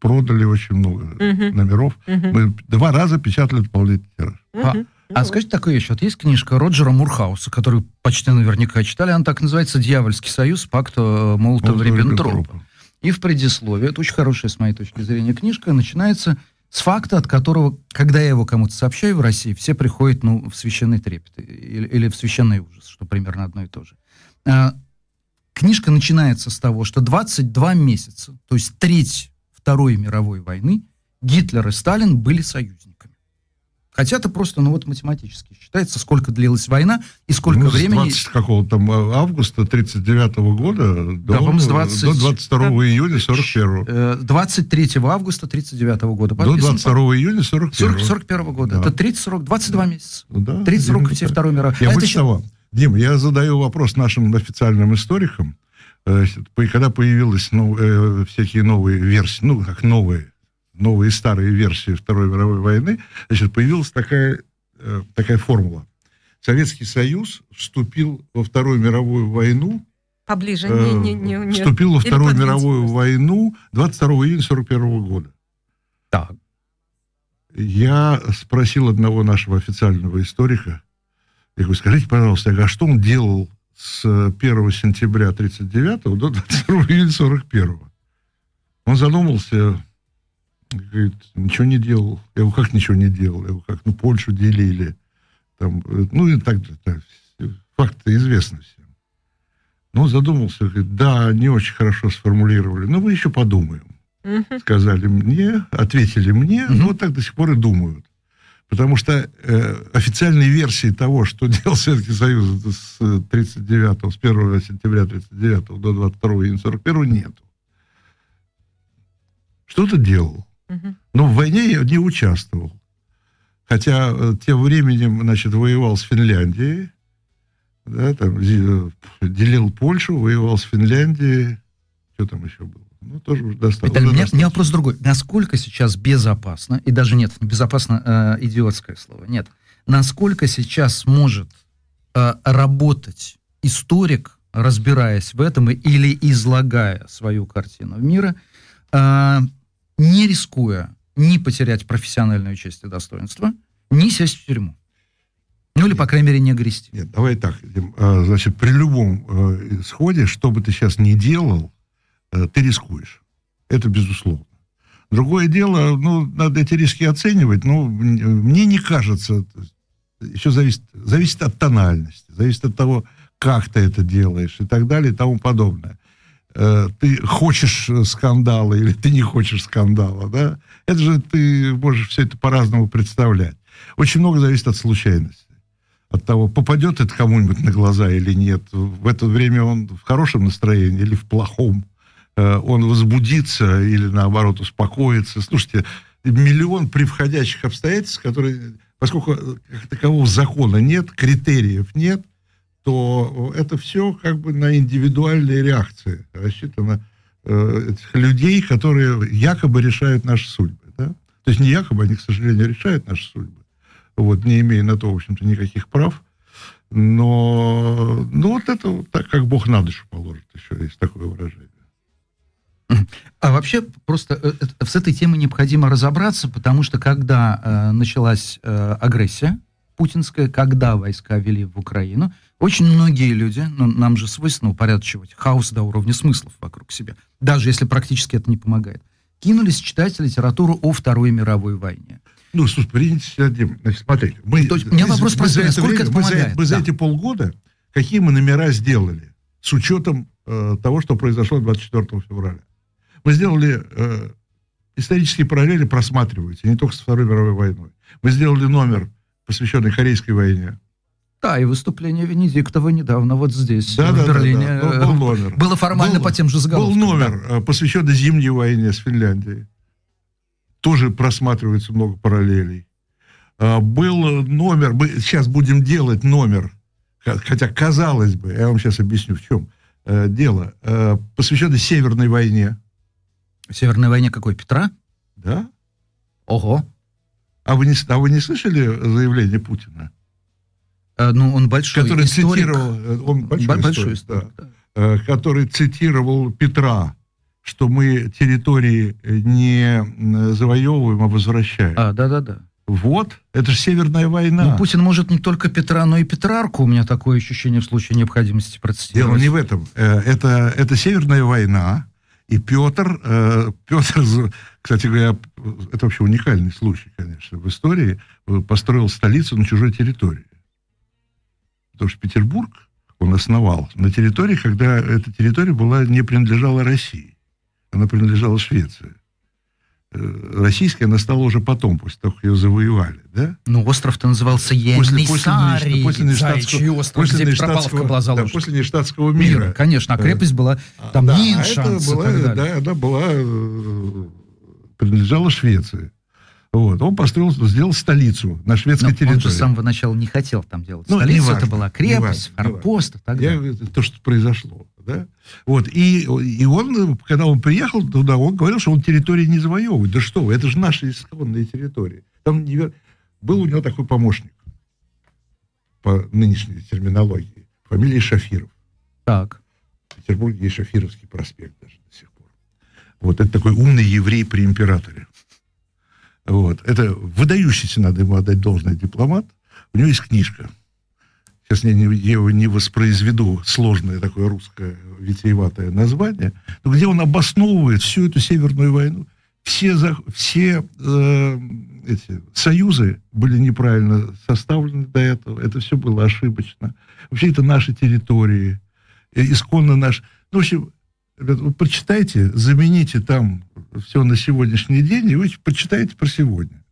продали очень много номеров. Мы два раза печатали дополнительный тираж. А, а Ну, скажите такую вещь. Вот есть книжка Роджера Мурхауса, которую почти наверняка читали. Она так называется «Дьявольский союз. Пакт э, Молотова-Риббентропа». И в предисловии, это очень хорошая, с моей точки зрения, книжка, начинается с факта, от которого, когда я его кому-то сообщаю в России, все приходят ну, в священный трепет или, или в священный ужас, что примерно одно и то же. Книжка начинается с того, что 22 месяца, то есть треть Второй мировой войны, Гитлер и Сталин были союзниками. Хотя это просто, ну вот математически считается, сколько длилась война и сколько Ну, с времени... 20 какого там а, августа 39 года до, по-моему, с 20 до 22 июня 41 Э, 23 августа 39 года. До Подписан 22 июня 41 40, 41 года. Да. Это 30-40, 22 месяца. Да, 30 именно роков так. Второй мировой. Я А это еще- того, Дим, я задаю вопрос нашим официальным историкам, э, когда появились ну, э, всякие новые версии, ну, как новые, новые и старые версии Второй мировой войны, значит, появилась такая, э, такая формула. Советский Союз вступил во Вторую мировую войну Поближе. э, Не, не, не, вступил во Вторую мировую просто. войну 22 июня 41 года. Так. Я спросил одного нашего официального историка, я говорю, скажите, пожалуйста, а что он делал с 1 сентября 1939 до 22 июля 41 Он задумался, говорит, ничего не делал. Я говорю, как ничего не делал? Я говорю, как, ну, Польшу делили. Там, э, ну, и так, так факты известны всем. Но он задумался, говорит, да, не очень хорошо сформулировали, но мы еще подумаем сказали мне, ответили мне, Мгм. ну вот так до сих пор и думают. Потому что э, официальной версии того, что делал Советский Союз с 39 с 1 сентября 39 до 22 июня 41 нету. Что-то делал. Мгм. Но в войне я не участвовал. Хотя э, тем временем, значит, воевал с Финляндией, да, там, э, делил Польшу, воевал с Финляндией. Что там еще было? Ну, тоже уже достаточно. Виталий, у меня, у меня вопрос другой. Насколько сейчас безопасно, и даже нет, не безопасно, э, идиотское слово, нет. Насколько сейчас может э, работать историк, разбираясь в этом или излагая свою картину мира, э, не рискуя ни потерять профессиональную честь и достоинство, ни сесть в тюрьму. Ну или, по крайней мере, не грести. Нет, давай так. А, Значит, при любом э, исходе, что бы ты сейчас ни делал, ты рискуешь. Это безусловно. Другое дело, ну, надо эти риски оценивать. Ну, м- мне не кажется, еще зависит, зависит от тональности, зависит от того, как ты это делаешь и так далее и тому подобное. э, ты хочешь скандала или ты не хочешь скандала, да? Это же ты можешь все это по-разному представлять. Очень много зависит от случайности. От того, попадет это кому-нибудь на глаза или нет. В это время он в хорошем настроении или в плохом. Э, он возбудится или, наоборот, успокоится. Слушайте, миллион превходящих обстоятельств, которые, поскольку как такового закона нет, критериев нет, то это все как бы на индивидуальные реакции рассчитано э, этих людей, которые якобы решают наши судьбы. Да? То есть не якобы, они, к сожалению, решают наши судьбы вот, не имея на то, в общем-то, никаких прав. Но, ну, вот это вот так, как Бог на душу положит, еще есть такое выражение. А вообще просто э, э, с этой темой необходимо разобраться, потому что когда э, началась э, агрессия путинская, когда войска вели в Украину, очень многие люди, ну, нам же свойственно упорядочивать хаос до уровня смыслов вокруг себя, даже если практически это не помогает, кинулись читать литературу о Второй мировой войне. Ну, слушай, принятие Значит, смотрите. Мы, То есть, у меня вопрос простой, насколько это помогает? Мы за, мы за эти полгода какие мы номера сделали с учетом э, того, что произошло 24 февраля? Мы сделали э, исторические параллели просматриваются, не только с Второй мировой войной. Мы сделали номер, посвященный Корейской войне. Да, и выступление Венедиктова недавно вот здесь, да, в да, Берлине. Да, да. Был, был номер. Было формально был, по тем же заголовкам. Был номер, да. Э, посвященный Зимней войне с Финляндией тоже просматривается много параллелей. А, был номер, мы сейчас будем делать номер, хотя казалось бы, я вам сейчас объясню, в чем э, дело, э, посвященный Северной войне. Северной войне какой, Петра? Да. Ого. А вы не, а вы не слышали заявление Путина? А, ну, он большой который историк. Цитировал, он большой, большой историк, историк да. да. который цитировал Петра что мы территории э, не завоевываем, а возвращаем. А, да-да-да. Вот, это же Северная война. Ну, Путин может не только Петра, но и Петрарку. У меня такое ощущение в случае необходимости процитировать. Дело не в этом. Э, это, это Северная война. И Петр, э, Петр, кстати говоря, это вообще уникальный случай, конечно, в истории, построил столицу на чужой территории. Потому что Петербург он основал на территории, когда эта территория была, не принадлежала России она принадлежала Швеции. Э, российская она стала уже потом, после того, как ее завоевали, да? Ну, остров-то назывался Енисарий, после, после, после остров, после где Петропавловка была заложена. Да, после Нештатского мира. мира. Конечно, а крепость была там да, Ниншанс была, Да, она была, э, принадлежала Швеции. Вот. Он построил, сделал столицу на шведской Но территории. Он же с самого начала не хотел там делать ну, столицу. Важно, это была крепость, форпост и так далее. Я, то, что произошло. Да? Вот. И, и он, когда он приехал туда, он говорил, что он территории не завоевывает. Да что вы, это же наши исконные территории. Там невер... был у него такой помощник по нынешней терминологии. Фамилия Шафиров. Так. В Петербурге есть Шафировский проспект даже до сих пор. Вот это такой умный еврей при императоре. Вот. Это выдающийся, надо ему отдать должное, дипломат. У него есть книжка – сейчас я не, я не воспроизведу сложное такое русское витиеватое название, но где он обосновывает всю эту Северную войну. Все, за, все э, эти союзы были неправильно составлены до этого, это все было ошибочно. Вообще это наши территории, э, исконно наш. Ну, в общем, ребят, вы прочитайте, замените там все на сегодняшний день, и вы почитаете про сегодня.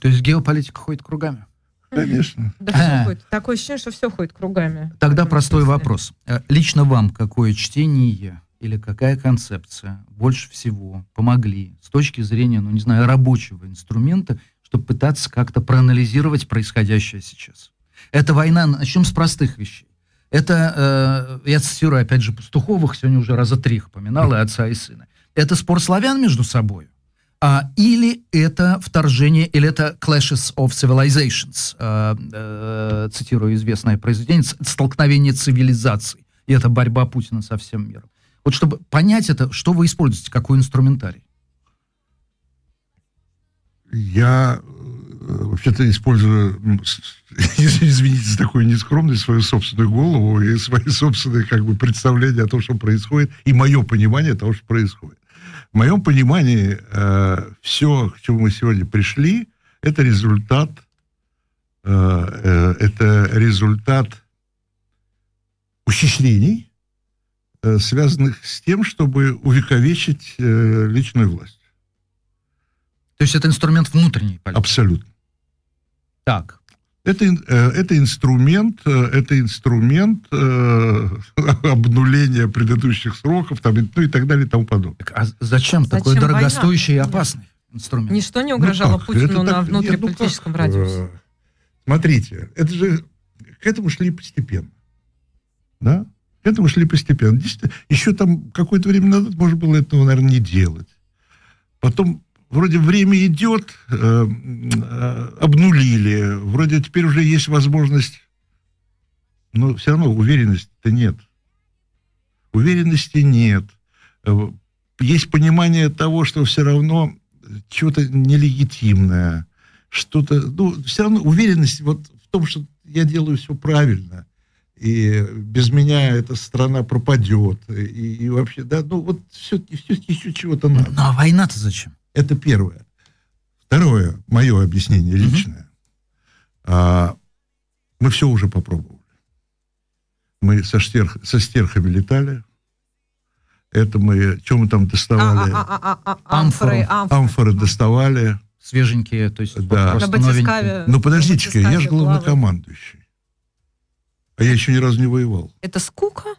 То есть геополитика ходит кругами? Конечно. Да все ходит. Такое ощущение, что все ходит кругами. Тогда простой смысле. вопрос. Э, лично вам какое чтение или какая концепция больше всего помогли с точки зрения, ну не знаю, рабочего инструмента, чтобы пытаться как-то проанализировать происходящее сейчас? Это война, начнем с простых вещей. Это, э, я цитирую опять же Пастуховых, сегодня уже раза три их поминал, и отца, и сына. Это спор славян между собой, а, или это вторжение, или это clashes of civilizations, а, а, цитирую известное произведение, столкновение цивилизаций. И это борьба Путина со всем миром. Вот чтобы понять это, что вы используете, какой инструментарий? Я э, вообще-то использую, извините за такую нескромность, свою собственную голову и свои собственные как бы, представления о том, что происходит, и мое понимание того, что происходит. В моем понимании, э, все, к чему мы сегодня пришли, это результат, э, э, это результат ухищрений э, связанных с тем, чтобы увековечить э, личную власть. То есть это инструмент внутренней политики? Абсолютно. Так. Это, э, это инструмент, э, это инструмент э, обнуления предыдущих сроков, там, ну и так далее и тому подобное. Так, а зачем, Зачем такой война? дорогостоящий и опасный инструмент? Ничто не угрожало Ну как? Путину Это на так- внутриполитическом нет, ну как? радиусе. Э, Смотрите, это же к этому шли постепенно. Да? К этому шли постепенно. Действительно, еще там какое-то время назад можно было этого, наверное, не делать. Потом вроде время идет, э, э, обнулили, вроде теперь уже есть возможность, но все равно уверенности-то нет. Уверенности нет. Э, Есть понимание того, что все равно чего-то нелегитимное, что-то, ну, все равно уверенность вот в том, что я делаю все правильно, и без меня эта страна пропадет, и, и вообще, да, ну, вот все-таки, все-таки еще чего-то надо. Ну а война-то зачем? Это первое. Второе, мое объяснение личное. А, мы все уже попробовали. Мы со, штерх, со стерхами летали. Это мы, что мы там доставали? А, а, а, амфоры, амфоры. Амфоры доставали. Свеженькие, то есть Да. просто На новенькие. Ну, подождите-ка, на я же главнокомандующий. А я еще ни разу не воевал. Это скука?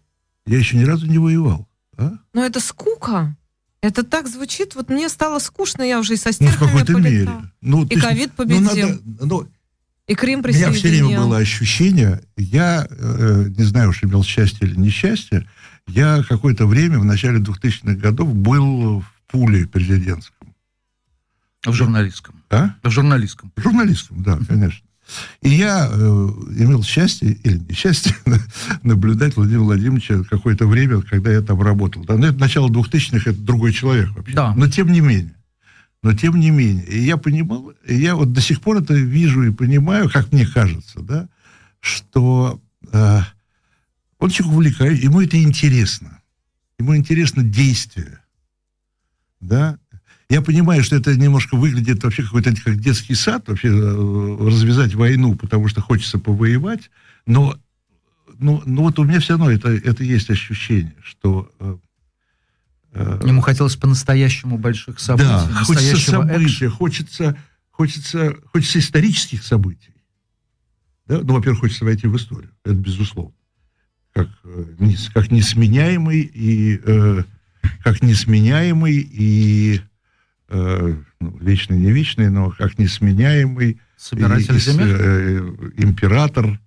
Я еще ни разу не воевал. А? Ну, это скука. Это так звучит. Вот мне стало скучно, я уже и со Ну, в стерхами какой-то полетала. мере. Ну, И ковид ну, победил. надо- ну, И Крым У меня все время присоединил. было ощущение, я, э, не знаю уж имел счастье или несчастье, я какое-то время в начале 2000-х годов был в пуле президентском. В журналистском. А? В журналистском. Журналистом, да, конечно. И я э, имел счастье, или несчастье, наблюдать Владимира Владимировича какое-то время, когда я там работал. Да, ну, это начало 2000-х, это другой человек вообще. Да. Но тем не менее. Но тем не менее. И я понимал, и я вот до сих пор это вижу и понимаю, как мне кажется, да, что э, он человек увлекает, ему это интересно. Ему интересно действие. Да, я понимаю, что это немножко выглядит вообще какой-то как детский сад, вообще э, развязать войну, потому что хочется повоевать, но, но, но вот у меня все равно это, это есть ощущение, что... э, э, Ему хотелось по-настоящему больших событий, да, хочется события, хочется, хочется, хочется исторических событий. Да? Ну, во-первых, хочется войти в историю, это безусловно. Как, как несменяемый и э, как несменяемый и э, ну, вечный, не вечный, но как несменяемый Собиратель и- земель. э, император,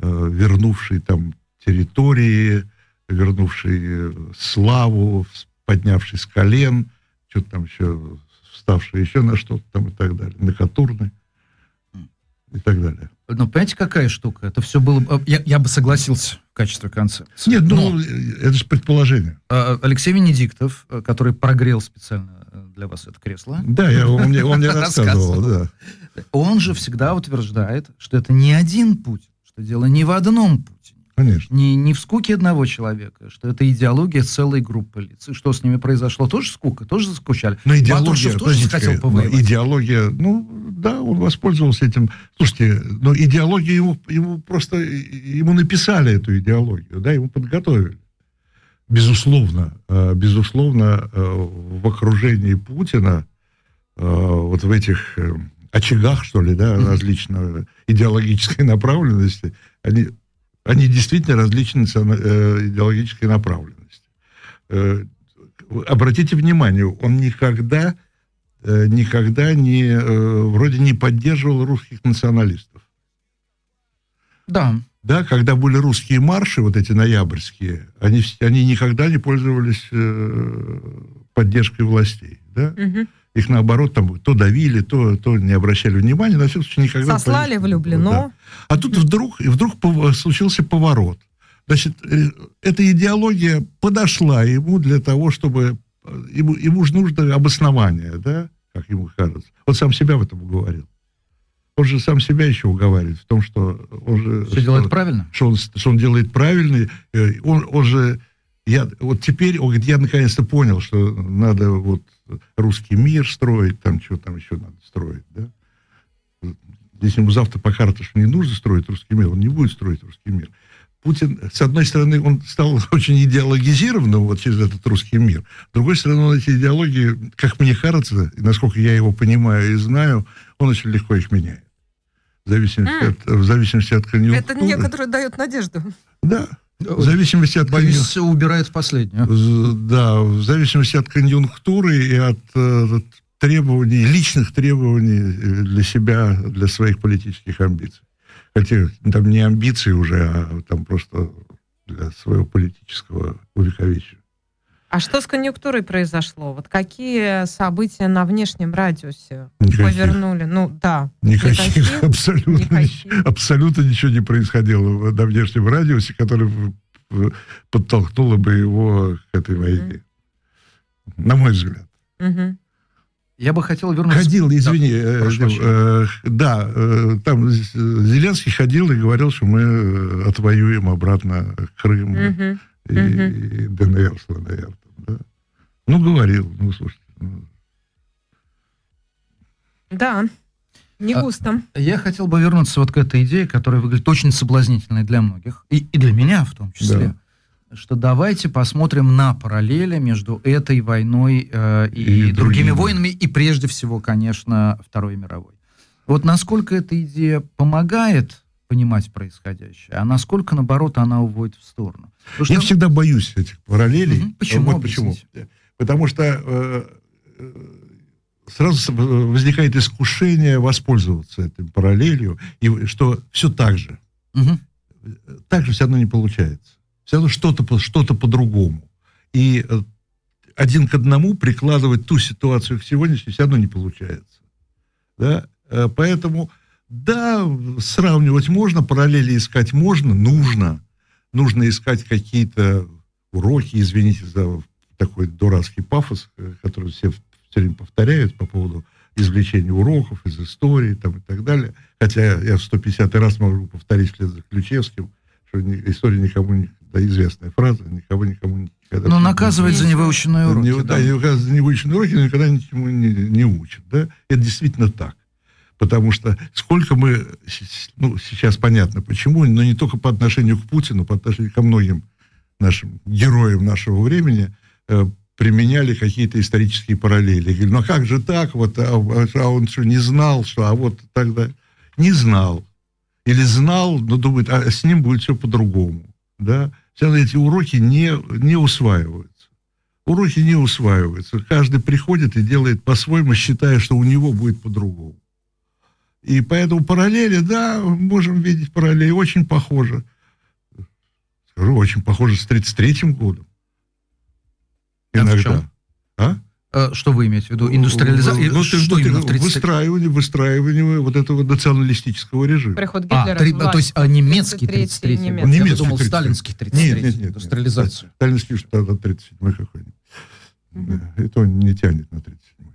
э, вернувший там территории, вернувший э, славу, поднявший с колен, что-то там еще, вставший еще на что-то там и так далее, на Катурны и так далее. Но понимаете, какая штука? Это все было... бы- Я, я бы согласился в качестве концепции. Нет, ну, Но, это же предположение. э, Алексей Венедиктов, э, который прогрел специально для вас это кресло, Да, я, он, мне, он мне рассказывал, да. он же всегда утверждает, что это не один Путин, что дело не в одном Путине, Конечно. не, не в скуке одного человека, что это идеология целой группы лиц. И что с ними произошло? Тоже скука, тоже заскучали. Но идеология, Батуршев тоже хотел но повоевать. идеология, ну, да, он воспользовался этим. Слушайте, но идеология ему, ему просто, ему написали эту идеологию, да, ему подготовили. Безусловно, э, безусловно, э, в окружении Путина, э, вот в этих очагах, что ли, да, различного идеологической направленности, они, они действительно различны идеологической направленности. Обратите внимание, он никогда, никогда не, вроде не поддерживал русских националистов. Да, Да, когда были русские марши, вот эти ноябрьские, они, они никогда не пользовались э, поддержкой властей. Да? Мгм. Их наоборот там то давили, то, то не обращали внимания, на всяком случае никогда... Сослали в Люблино. Да. А тут вдруг, вдруг случился поворот. Значит, э, эта идеология подошла ему для того, чтобы... э, Ему, ему же нужно обоснование, да, как ему кажется. Он сам себя в этом уговорил. Он же сам себя еще уговаривает в том, что он же... что- делает правильно. что он, что он делает правильно. э, Он, он же... Я, вот теперь, он говорит, я наконец-то понял, что надо вот русский мир строить, там что там еще надо строить, да. Если ему завтра покажется, что не нужно строить русский мир, он не будет строить русский мир. Путин, с одной стороны, он стал очень идеологизированным вот через этот русский мир. С другой стороны, он эти идеологии, как мне кажется, и насколько я его понимаю и знаю, он очень легко их меняет. В зависимости, М. от, в зависимости от конъюнктуры. Это некоторые дает надежду. Да. В зависимости от конъюнктуры. Боюсь, убирает последнюю. Да, в зависимости от конъюнктуры и от э, требований, личных требований э, для себя, для своих политических амбиций. Хотя там не амбиции уже, а там просто для своего политического увековечия. А что с конъюнктурой произошло? Вот какие события на внешнем радиусе Никаких. повернули? Ну, да. Никаких, абсолютно, Никаких. абсолютно ничего не происходило на внешнем радиусе, который подтолкнуло бы его к этой войне. На мой взгляд. Мгм. Я бы хотел вернуться... Ходил, извини, Да, э, э, э, да, э, там Зеленский ходил и говорил, что мы э, отвоюем обратно Крым Мгм. И, мгм. и ДНР с ЛНР. там, да. Ну, говорил, ну, слушайте. ну, Да. Не А- густо. Я хотел бы вернуться вот к этой идее, которая выглядит очень соблазнительной для многих, и, и для меня в том числе, что давайте посмотрим на параллели между этой войной э, и, И другими другими. войнами, и прежде всего, конечно, Второй мировой. Вот насколько эта идея помогает понимать происходящее, а насколько, наоборот, она уводит в сторону. Потому Я что- всегда боюсь этих параллелей. Мгм. Почему? Вот почему. Потому что э, э, сразу с- возникает искушение воспользоваться этой параллелью, и что все так же. Мгм. так же все равно не получается. Все равно что-то что-то по-другому. И э, один к одному прикладывать ту ситуацию к сегодняшней все равно не получается. Да? Э, Поэтому, да, сравнивать можно, параллели искать можно, нужно. Нужно искать какие-то уроки, извините за такой дурацкий пафос, э, который все все время повторяют по поводу извлечения уроков из истории там, и так далее. Хотя я в 150 раз могу повторить вслед за Ключевским, что ни- история никому не... Да, известная фраза, никого никому никогда... Но не- наказывает за невыученные уроки. не, да. да, не за невыученные уроки, никогда ничему не, не учат. Да? Это действительно так. Потому что сколько мы, ну, сейчас понятно почему, но не только по отношению к Путину, по отношению ко многим нашим героям нашего времени, э, применяли какие-то исторические параллели. Говорили, ну а как же так, вот, а, а он что, не знал, что, а вот тогда... Не знал. Или знал, но думает, а с ним будет все по-другому. Да? Все эти уроки не, не усваиваются. Уроки не усваиваются. Каждый приходит и делает по-своему, считая, что у него будет по-другому. И поэтому параллели, да, можем видеть параллели, очень похоже. Скажу, очень похоже с 33-м годом. А Иногда. А? Э, Что вы имеете в виду? Индустриализация? Ну, что ты- именно в ты- 30 выстраивание, выстраивание вот этого националистического режима. Приход А, Гитлера три- к то есть а, немецкий 33-й 33 немецкий. год. Я Немецкий думал, 33-й. сталинский 33 Нет, нет, нет. Индустриализацию. Сталинский что тогда 37-й какой-нибудь. Да, Это он не тянет на 37-й.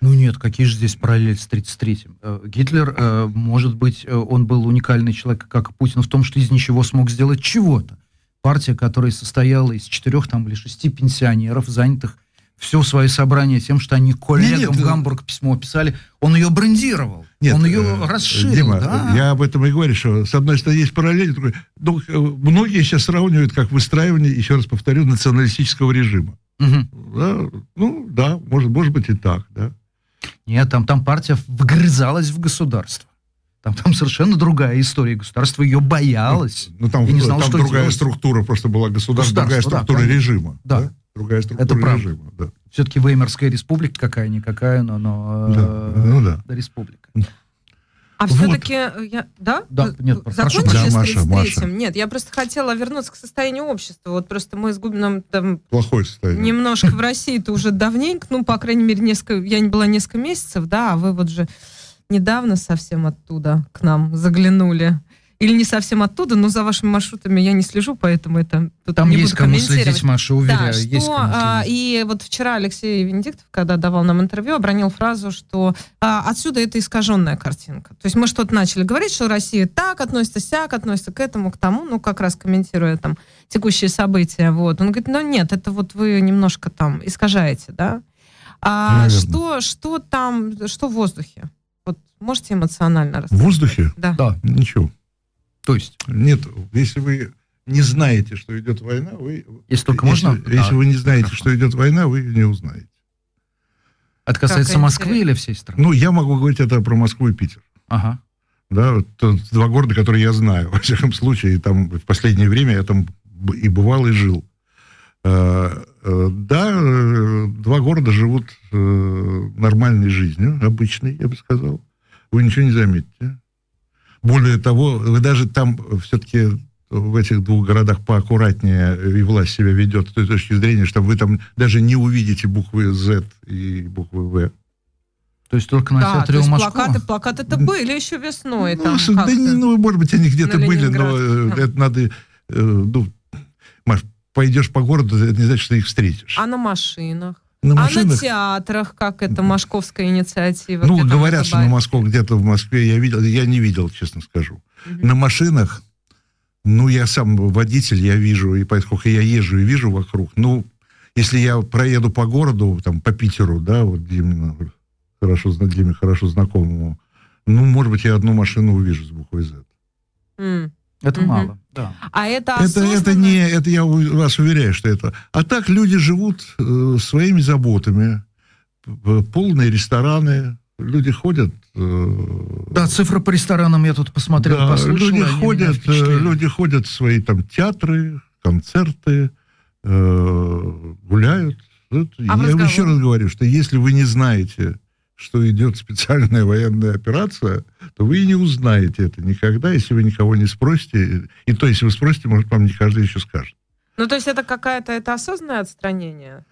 Ну нет, какие же здесь параллели с 33-м? Э, Гитлер, э, может быть, э, он был уникальный человек, как Путин, в том, что из ничего смог сделать чего-то. Партия, которая состояла из четырех там, или шести пенсионеров, занятых все свое собрание тем, что они коллегам нет, в э, Гамбург письмо писали, он ее брендировал, Нет, он ее э, расширил. Дима, да? я об этом и говорю, что с одной стороны есть параллели, другой- ну, многие сейчас сравнивают как выстраивание, еще раз повторю, националистического режима. Мгм. Да, ну, да, может, может быть и так, да. Нет, там, там партия вгрызалась в государство. Там, там совершенно другая история. Государство ее боялось. Ну, там, Я не знал, там что другая делать. структура просто была государство, другая да, структура конечно. режима. Да. Другая структура Это правда. режима, да. Все-таки Веймарская республика какая-никакая, но, но Да, э, ну да. республика. А Вот. все-таки я... Да? Да, Вы- нет, прошу закончили Да, Маша, 33-м? Маша. Нет, я просто хотела вернуться к состоянию общества. Вот просто мы с Губином там Плохое состояние. немножко в России-то уже давненько, ну, по крайней мере, несколько... Я не была несколько месяцев, да, а вы вот же недавно совсем оттуда к нам заглянули. Или не совсем оттуда, но за вашими маршрутами я не слежу, поэтому это тут Там не есть буду кому комментировать. следить, Маша, уверяю. Да, есть что, кому а, и вот вчера Алексей Венедиктов, когда давал нам интервью, обронил фразу, что а, отсюда это искаженная картинка. То есть мы что-то начали говорить, что Россия так относится, сяк относится к этому, к тому, ну, как раз комментируя там текущие события. Вот. Он говорит, ну нет, это вот вы немножко там искажаете, да? А что, что там, что в воздухе? Вот можете эмоционально В рассказать? воздухе? Да. Да. Ничего. То есть? Нет, если вы не знаете, что идет война, вы... Если только можно? Если, если вы не знаете, Хорошо. что идет война, вы не узнаете. Это касается как Москвы интересно. или всей страны? Ну, я могу говорить это про Москву и Питер. Ага. Да, вот, два города, которые я знаю. Во всяком случае, там в последнее время я там и бывал, и жил. Э, э, да, э, два города живут нормальной жизнью, обычной, я бы сказал. Вы ничего не заметите. Более того, вы даже там все-таки в этих двух городах поаккуратнее и власть себя ведет с той точки зрения, что вы там даже не увидите буквы Z и буквы В. То есть только на да, театре то есть Москвы? плакаты, плакаты-то были еще весной. Ну, там да, не, ну, может быть, они где-то были, но это надо... Ну, Маш, пойдешь по городу, это не значит, что их встретишь. А на машинах? На машинах? А на театрах, как это, московская инициатива? Ну, говорят, что на Москву где-то в Москве я видел, я не видел, честно скажу. Угу. На машинах, ну, я сам водитель, я вижу, и поскольку я езжу и вижу вокруг, ну, если я проеду по городу, там, по Питеру, да, вот где мне хорошо, для меня хорошо знакомому, ну, может быть, я одну машину увижу с буквой Z. Mm. Это угу. мало, да. А это это, это не, это я вас уверяю, что это. А так люди живут э, своими заботами, полные рестораны, люди ходят. Э, да, цифры по ресторанам я тут посмотрел, да, послушал. Люди ходят, э, люди ходят в свои там театры, концерты, э, гуляют. А я еще раз говорю, что если вы не знаете что идет специальная военная операция, то вы и не узнаете это никогда, если вы никого не спросите. И то, если вы спросите, может, вам не каждый еще скажет. Ну, то есть это какая-то, это осознанное отстранение?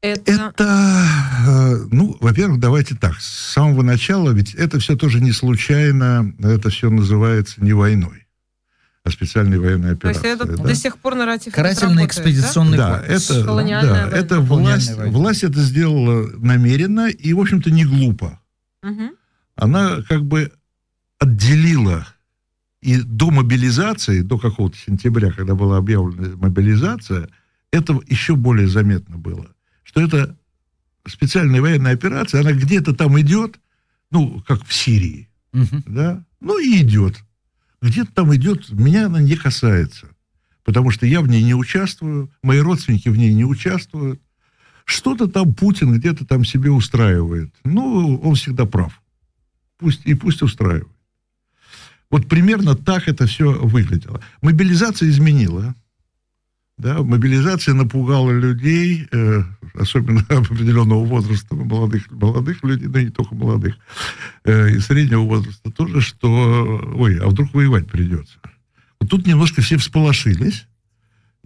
Это... это, э, ну, во-первых, давайте так, с самого начала, ведь это все тоже не случайно, это все называется не войной о специальной военной операции. То есть это да? до сих пор нарратив Карательно-экспедиционный да? Да, это, да, это власть, власть это сделала намеренно и, в общем-то, не глупо. Угу. Она как бы отделила и до мобилизации, до какого-то сентября, когда была объявлена мобилизация, это еще более заметно было, что это специальная военная операция, она где-то там идет, ну, как в Сирии, угу. да, ну и идет где-то там идет, меня она не касается, потому что я в ней не участвую, мои родственники в ней не участвуют. Что-то там Путин где-то там себе устраивает. Ну, он всегда прав. Пусть, и пусть устраивает. Вот примерно так это все выглядело. Мобилизация изменила да, мобилизация напугала людей, э, особенно определенного возраста, молодых, молодых людей, да не только молодых, э, и среднего возраста тоже, что, ой, а вдруг воевать придется. Вот тут немножко все всполошились,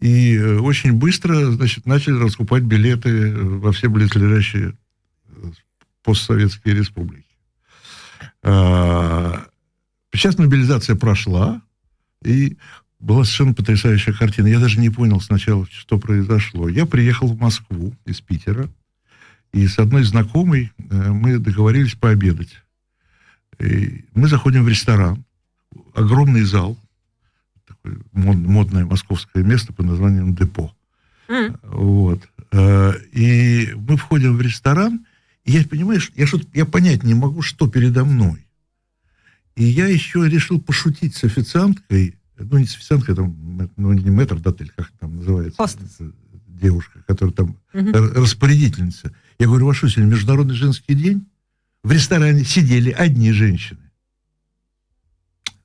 и э, очень быстро, значит, начали раскупать билеты во все близлежащие э, постсоветские республики. А, сейчас мобилизация прошла, и была совершенно потрясающая картина. Я даже не понял сначала, что произошло. Я приехал в Москву из Питера, и с одной знакомой э, мы договорились пообедать. И мы заходим в ресторан, огромный зал, такое модное московское место под названием Депо. Mm. Вот. Э, и мы входим в ресторан, и я, понимаешь, я, что я понять не могу, что передо мной. И я еще решил пошутить с официанткой, ну, не официантка, там, ну, не мэтр дотель, как там называется. Хостес. Девушка, которая там угу. распорядительница. Я говорю, ваш сегодня Международный женский день. В ресторане сидели одни женщины.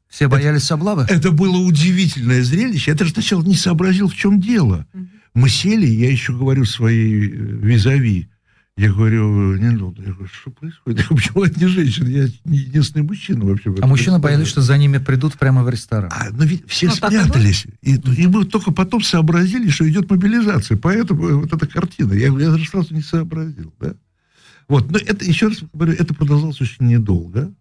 Все боялись это, облавы? Это было удивительное зрелище. Я даже сначала не сообразил, в чем дело. Угу. Мы сели, я еще говорю своей э, визави, я говорю, не надо. Я говорю, что происходит? Я почему одни женщины? Я не единственный мужчина вообще. А мужчины боялись, что за ними придут прямо в ресторан. А, но ведь все ну, спрятались. И, и мы только потом сообразили, что идет мобилизация. Поэтому вот эта картина. Я, я даже сразу не сообразил. Да? Вот. Но это, еще раз говорю, это продолжалось очень недолго.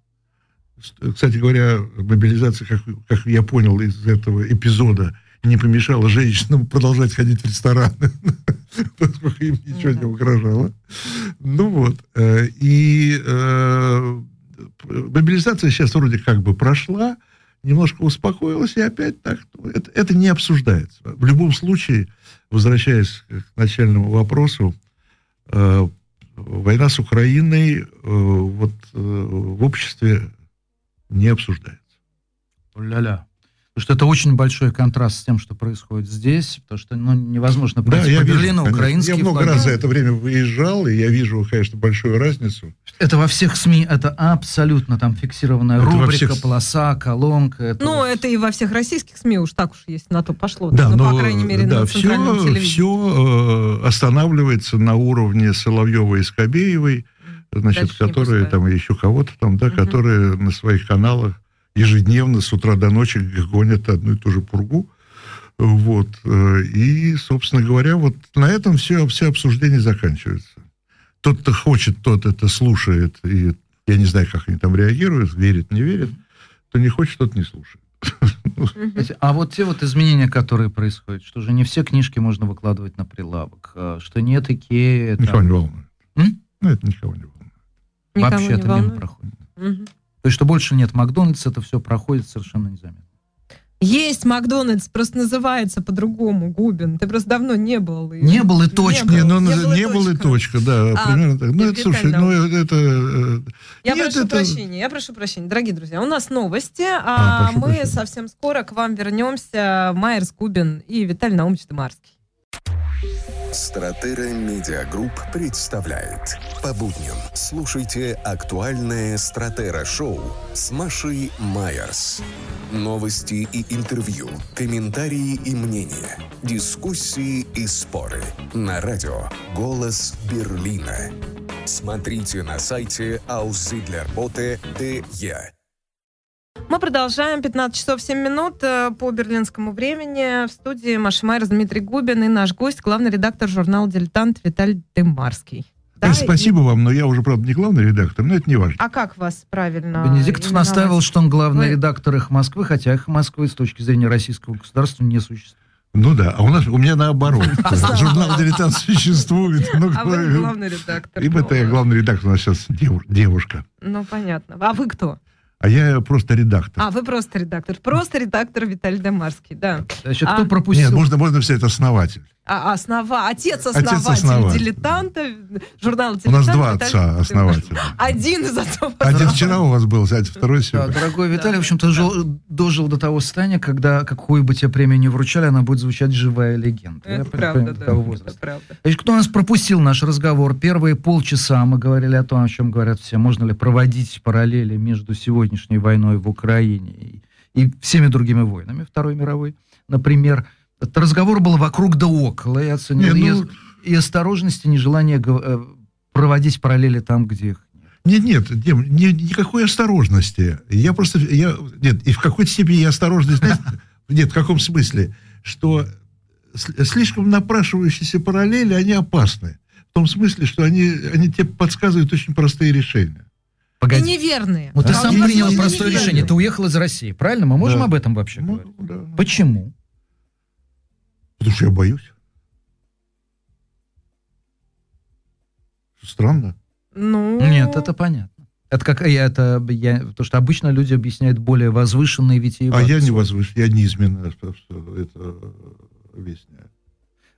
Кстати говоря, мобилизация, как, как я понял из этого эпизода, не помешало женщинам продолжать ходить в рестораны, поскольку им ничего не угрожало. Ну вот. Э, и э, мобилизация сейчас вроде как бы прошла, немножко успокоилась, и опять так. Ну, это, это не обсуждается. В любом случае, возвращаясь к начальному вопросу, э, война с Украиной вот в обществе не обсуждается. Ля-ля. Потому что это очень большой контраст с тем, что происходит здесь, потому что ну, невозможно Да, пройти я по вижу, Берлину, конечно. украинские Я много флаги. раз за это время выезжал, и я вижу, конечно, большую разницу. Это во всех СМИ, это абсолютно там фиксированная Это рубрика, всех- полоса, колонка. Это Ну, вот- это и во всех российских СМИ уж так уж есть, на то пошло. Да, ну, но, по крайней мере, да, на центральном все, телевидении. все э, останавливается на уровне Соловьева и Скобеевой, значит, Дальше которые там и еще кого-то там, да, Мгм. которые на своих каналах ежедневно с утра до ночи гонят одну и ту же пургу. Вот. э, И, собственно говоря, вот на этом все, все обсуждения заканчиваются. Тот, кто хочет, тот это слушает, и я не знаю, как они там реагируют, верит, не верит. Кто не хочет, тот не слушает. Знаете, А вот те вот изменения, которые происходят, что же не все книжки можно выкладывать на прилавок, а, что нет Икеи, Никого не волнует. Ну, это никого не волнует. Вообще не это мимо проходит. То есть, что больше нет Макдональдса, это все проходит совершенно незаметно. Есть Макдональдс, просто называется по-другому, Губин. Ты просто давно не был. и- Не был и точка. Не, ну, Не не, было и было и точка. да, А, примерно так. Ну, это, слушай, ну, это... э, Я нет, прошу это- прощения, я прошу прощения. Дорогие друзья, у нас новости, А, а, мы прощения. совсем скоро к вам вернемся. Майерс Губин и Виталий Наумович Дымарский. Стратера Медиагрупп представляет. По будням слушайте актуальное Стратера Шоу с Машей Майерс. Новости и интервью, комментарии и мнения, дискуссии и споры. На радио «Голос Берлина». Смотрите на сайте auszidlerbote.de. Мы продолжаем. 15 часов 7 минут э, по берлинскому времени. В студии Маша Майерс, Дмитрий Губин и наш гость, главный редактор журнала «Дилетант» Виталий Дымарский. Да, Спасибо вам, но я уже, правда, не главный редактор, но это не важно. А как вас правильно Бенедиктов именовать? настаивал, что он главный Вы- редактор «Эхо Москвы», хотя «Эхо Москвы» с точки зрения российского государства не существует. Ну да, а у нас, у меня наоборот. Журнал. «Дилетант» существует. Ну, А вы главный редактор. И это я Ну, главный редактор, у нас сейчас дев- девушка. Ну, понятно. А вы кто? А я просто редактор. А, вы просто редактор. Просто редактор Виталий Дымарский, да. Значит, А- кто пропустил? Нет, можно, можно взять основатель. А, основа... Отец-основатель Отец-основатель. дилетанта, журнала У «Дилетант». нас два Виталий отца основателя. Один из отцов. Один вчера у вас был, кстати, второй Да, сегодня. дорогой Виталий, в общем-то, жил- дожил до того состояния, когда какую бы тебе премию не вручали, она будет звучать живая легенда. Это правда, да. Это правда. Значит, кто у нас пропустил наш разговор? Первые полчаса мы говорили о том, о чем говорят все. Можно ли проводить параллели между сегодняшней войной в Украине и, и всеми другими войнами Второй мировой? Например, разговор был вокруг да около. Я оценил Не, и- ну- и, осторожность, и нежелание э, проводить параллели там, где их нет. Нет, нет, Дим, ни- никакой осторожности. Я просто, я, нет, и в какой-то степени я осторожность, нет, в каком смысле, что слишком напрашивающиеся параллели, они опасны. В том смысле, что они, они тебе подсказывают очень простые решения. И Погоди. неверные. Вот ты Да, сам и- принял и- простое и- решение. Ты уехал из России, правильно? Мы можем Да. об этом вообще Ну, говорить? да. Почему? Потому что я боюсь. Странно. Ну... Нет, это понятно. Это как я это я, то, что обычно люди объясняют более возвышенные витиеватые. А я не возвыш, я низменно это объясняю.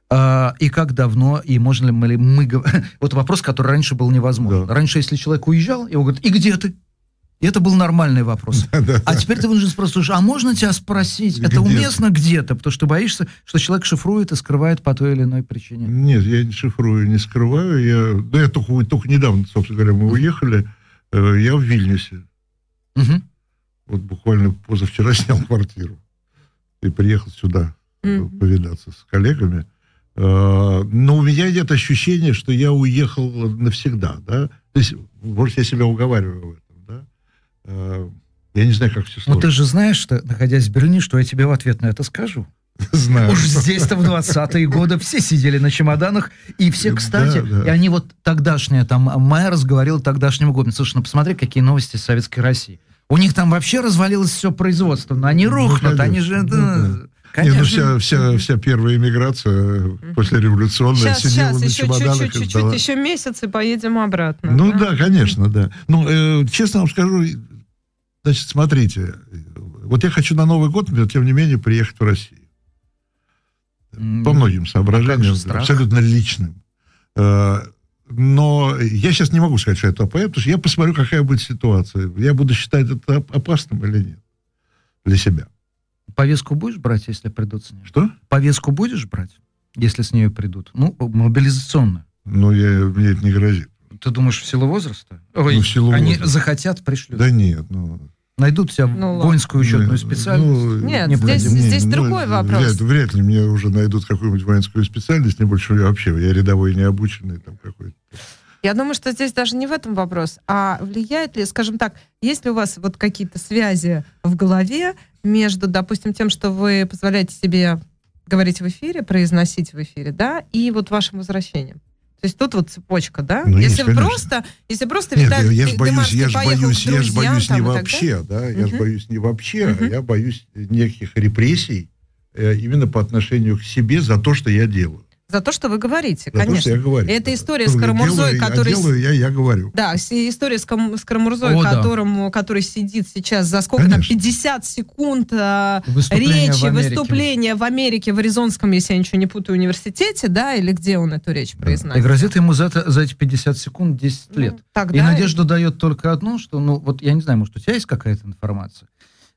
А, и как давно, и можно ли мы, мы Вот вопрос, который раньше был невозможен. Да. Раньше, если человек уезжал, его говорят, и где ты? И это был нормальный вопрос. А теперь ты вынужден спросить, а можно тебя спросить, Где это уместно где-то? Потому что боишься, что человек шифрует и скрывает по той или иной причине. Нет, я не шифрую, не скрываю. Я, да я только, только недавно, собственно говоря, мы уехали. Э, Я в Вильнюсе. Вот буквально позавчера снял квартиру. И приехал сюда повидаться с коллегами. Э, Но у меня нет ощущения, что я уехал навсегда. Да? То есть, может, я себя уговариваю в этом. Да? Я не знаю, как все Но сложно. ты же знаешь, что, находясь в Берлине, что я тебе в ответ на это скажу. Знаю. Уж здесь-то в 20-е годы все сидели на чемоданах, и все, Да, кстати, да. и они вот тогдашние, там, Майерс говорил тогдашнему году, слушай, ну посмотри, какие новости Советской России. У них там вообще развалилось все производство, но они Ну, рухнут, они же... конечно. да, Ну, да. Не, Конечно. ну вся, вся, вся первая иммиграция послереволюционная Сейчас, сидела сейчас, на еще чемоданах чуть-чуть, и чуть-чуть, ждала. еще месяц и поедем обратно. Ну да, конечно, да. Ну, э, честно вам скажу, значит, смотрите, вот я хочу на Новый год, но тем не менее, приехать в Россию. По многим как соображениям, абсолютно личным. Э, Но я сейчас не могу сказать, что это опасно, потому что я посмотрю, какая будет ситуация. Я буду считать это оп- опасным или нет для себя. повестку будешь брать, если придут с ней? Что? Повестку будешь брать, если с нее придут? Ну, мобилизационную. Ну, я, мне это не грозит. Ты думаешь, в силу возраста? Ой, Ну, в силу они возраста. захотят, пришлют. Да нет, ну... Найдут себя Ну, воинскую учетную ну, специальность. ну, Нет, необходимо. здесь, Не, здесь ну, другой вопрос. Вряд, вряд ли мне уже найдут какую-нибудь воинскую специальность, не больше я вообще, я рядовой необученный там какой-то. Я думаю, что здесь даже не в этом вопрос, а влияет ли, скажем так, есть ли у вас вот какие-то связи в голове между, допустим, тем, что вы позволяете себе говорить в эфире, произносить в эфире, да, и вот вашим возвращением? То есть тут вот цепочка, да? Ну, есть, если конечно. просто, если просто Нет, Виталий я же боюсь, я же боюсь, я же боюсь не вообще, да, я же Мгм. боюсь не вообще, Мгм. а я боюсь неких репрессий э, именно по отношению к себе за то, что я делаю. За то, что вы говорите, За то, что конечно. я говорю. Это Да. история с Карамурзой, делаю, я который... делаю, я, я говорю. Да, история с, Кам- с Карамурзой, О, да. которому, который сидит сейчас за сколько там, Конечно. 50 секунд Выступление речи, в Америке. выступление в Америке, в Аризонском, если я ничего не путаю, университете, да, или где он эту речь И произносит? грозит ему за, это, за эти 50 секунд 10 Ну, лет. И тогда- надежду дает только одно, что, ну, вот я не знаю, может, у тебя есть какая-то информация?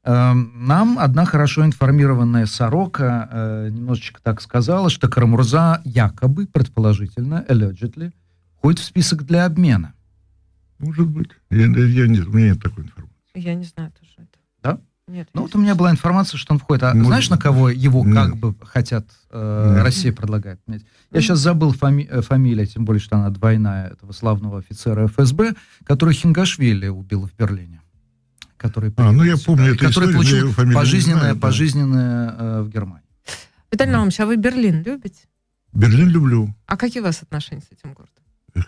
Эм, Нам одна хорошо информированная сорока э, немножечко так сказала, что Карамурза якобы, предположительно, allegedly, входит в список для обмена. Может быть. Я, я не- у меня нет такой информации. Я не знаю тоже это. Да? Нет. Ну, вот у меня была информация, что он входит. А Может знаешь, на кого его Нет. как бы хотят, э, Нет. Россия предлагает менять? Я сейчас забыл фами- э, фамилия, тем более, что она двойная, этого славного офицера ФСБ, который Хингашвили убил в Берлине. Который А, ну, я помню эту который историю, получил фамилию не пожизненное, знаю, да. пожизненное э, в Германии. Виталий Наумович, а вы Берлин любите? Берлин люблю. А какие у вас отношения с этим городом?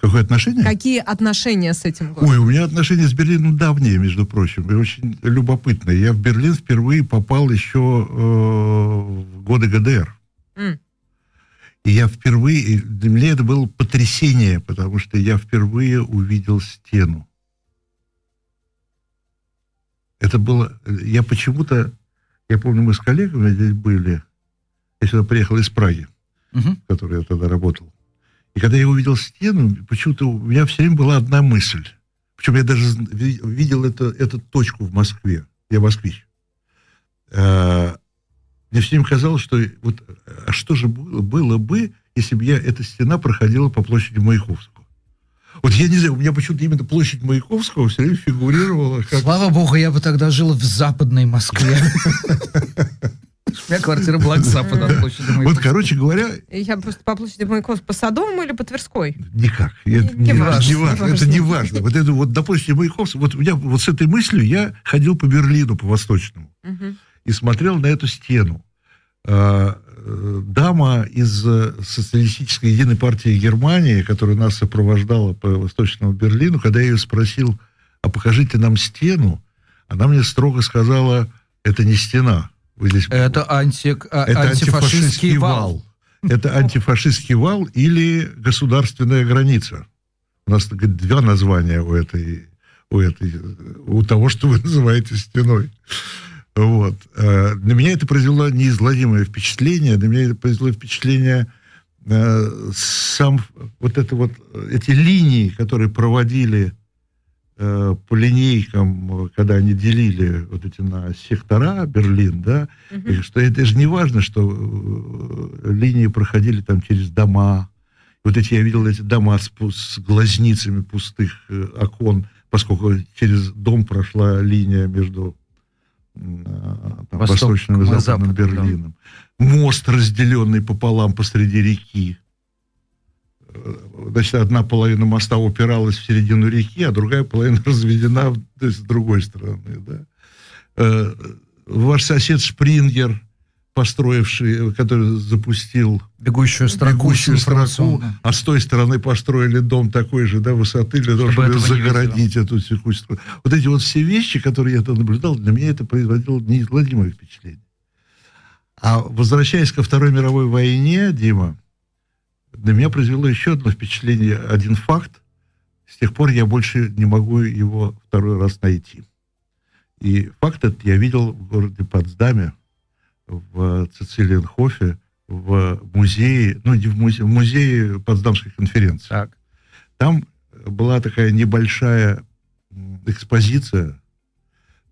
Какое отношение? Какие отношения с этим городом? Ой, у меня отношения с Берлином давние, между прочим, и очень любопытные. Я в Берлин впервые попал еще э, в годы ГДР. М. И я впервые, для меня это было потрясение, потому что я впервые увидел стену. Это было, я почему-то, я помню, мы с коллегами здесь были, я сюда приехал из Праги, Мгм. в которой я тогда работал. И когда я увидел стену, почему-то у меня все время была одна мысль. Причем я даже видел это, эту точку в Москве. Я москвич. Э, Мне все время казалось, что вот, а что же было, было бы, если бы я, эта стена проходила по площади Маяковского. Вот я не знаю, у меня почему-то именно площадь Маяковского все время фигурировала как... Слава богу, я бы тогда жил в западной Москве. У меня квартира была к западу от площади Вот, Маяковского. короче говоря, Я просто по площади Маяковского, по Садовому или по Тверской? Никак. Это Не не, важно, важно, не важно. важно. Это не важно. Вот это вот, допустим, Маяковского, вот у меня вот с этой мыслью я ходил по Берлину, по Восточному, Мгм. и смотрел на эту стену. А, Дама из э, социалистической единой партии Германии, которая нас сопровождала по Восточному Берлину, когда я ее спросил, а покажите нам стену, она мне строго сказала, это не стена. Вы здесь Это, анти, а, это антифашистский вал. Это антифашистский вал или государственная граница. У нас говорит, два названия у этой, у этой, у того, что вы называете стеной. Вот. Э, На меня это произвело неизгладимое впечатление. На меня это произвело впечатление э, сам вот это вот э, эти линии, которые проводили э, по линейкам, э, когда они делили вот эти на сектора Берлин, да, Мгм. и что это же не важно, что э, линии проходили там через дома. Вот эти я видел эти дома с, с глазницами пустых э, окон, поскольку через дом прошла линия между там, Восток восточным и западным западом, да. Берлином. Мост, разделенный пополам посреди реки. Э, Значит, одна половина моста упиралась в середину реки, а другая половина разведена то есть, с другой стороны. Да. Э, Ваш сосед Шпрингер, построивший, который запустил Бегущую строку. бегущую строку, а с той стороны построили дом такой же, да, высоты, для того, Чтобы чтобы, загородить эту текущую. Вот эти вот все вещи, которые я там наблюдал, для меня это производило неизгладимое впечатление. А возвращаясь ко Второй мировой войне, Дима, на меня произвело еще одно впечатление, один факт. С тех пор я больше не могу его второй раз найти. И факт этот я видел в городе Потсдаме, в Цицилиенхофе, в музее, ну, не в музее, в музее Потсдамской конференции. Так. Там была такая небольшая экспозиция,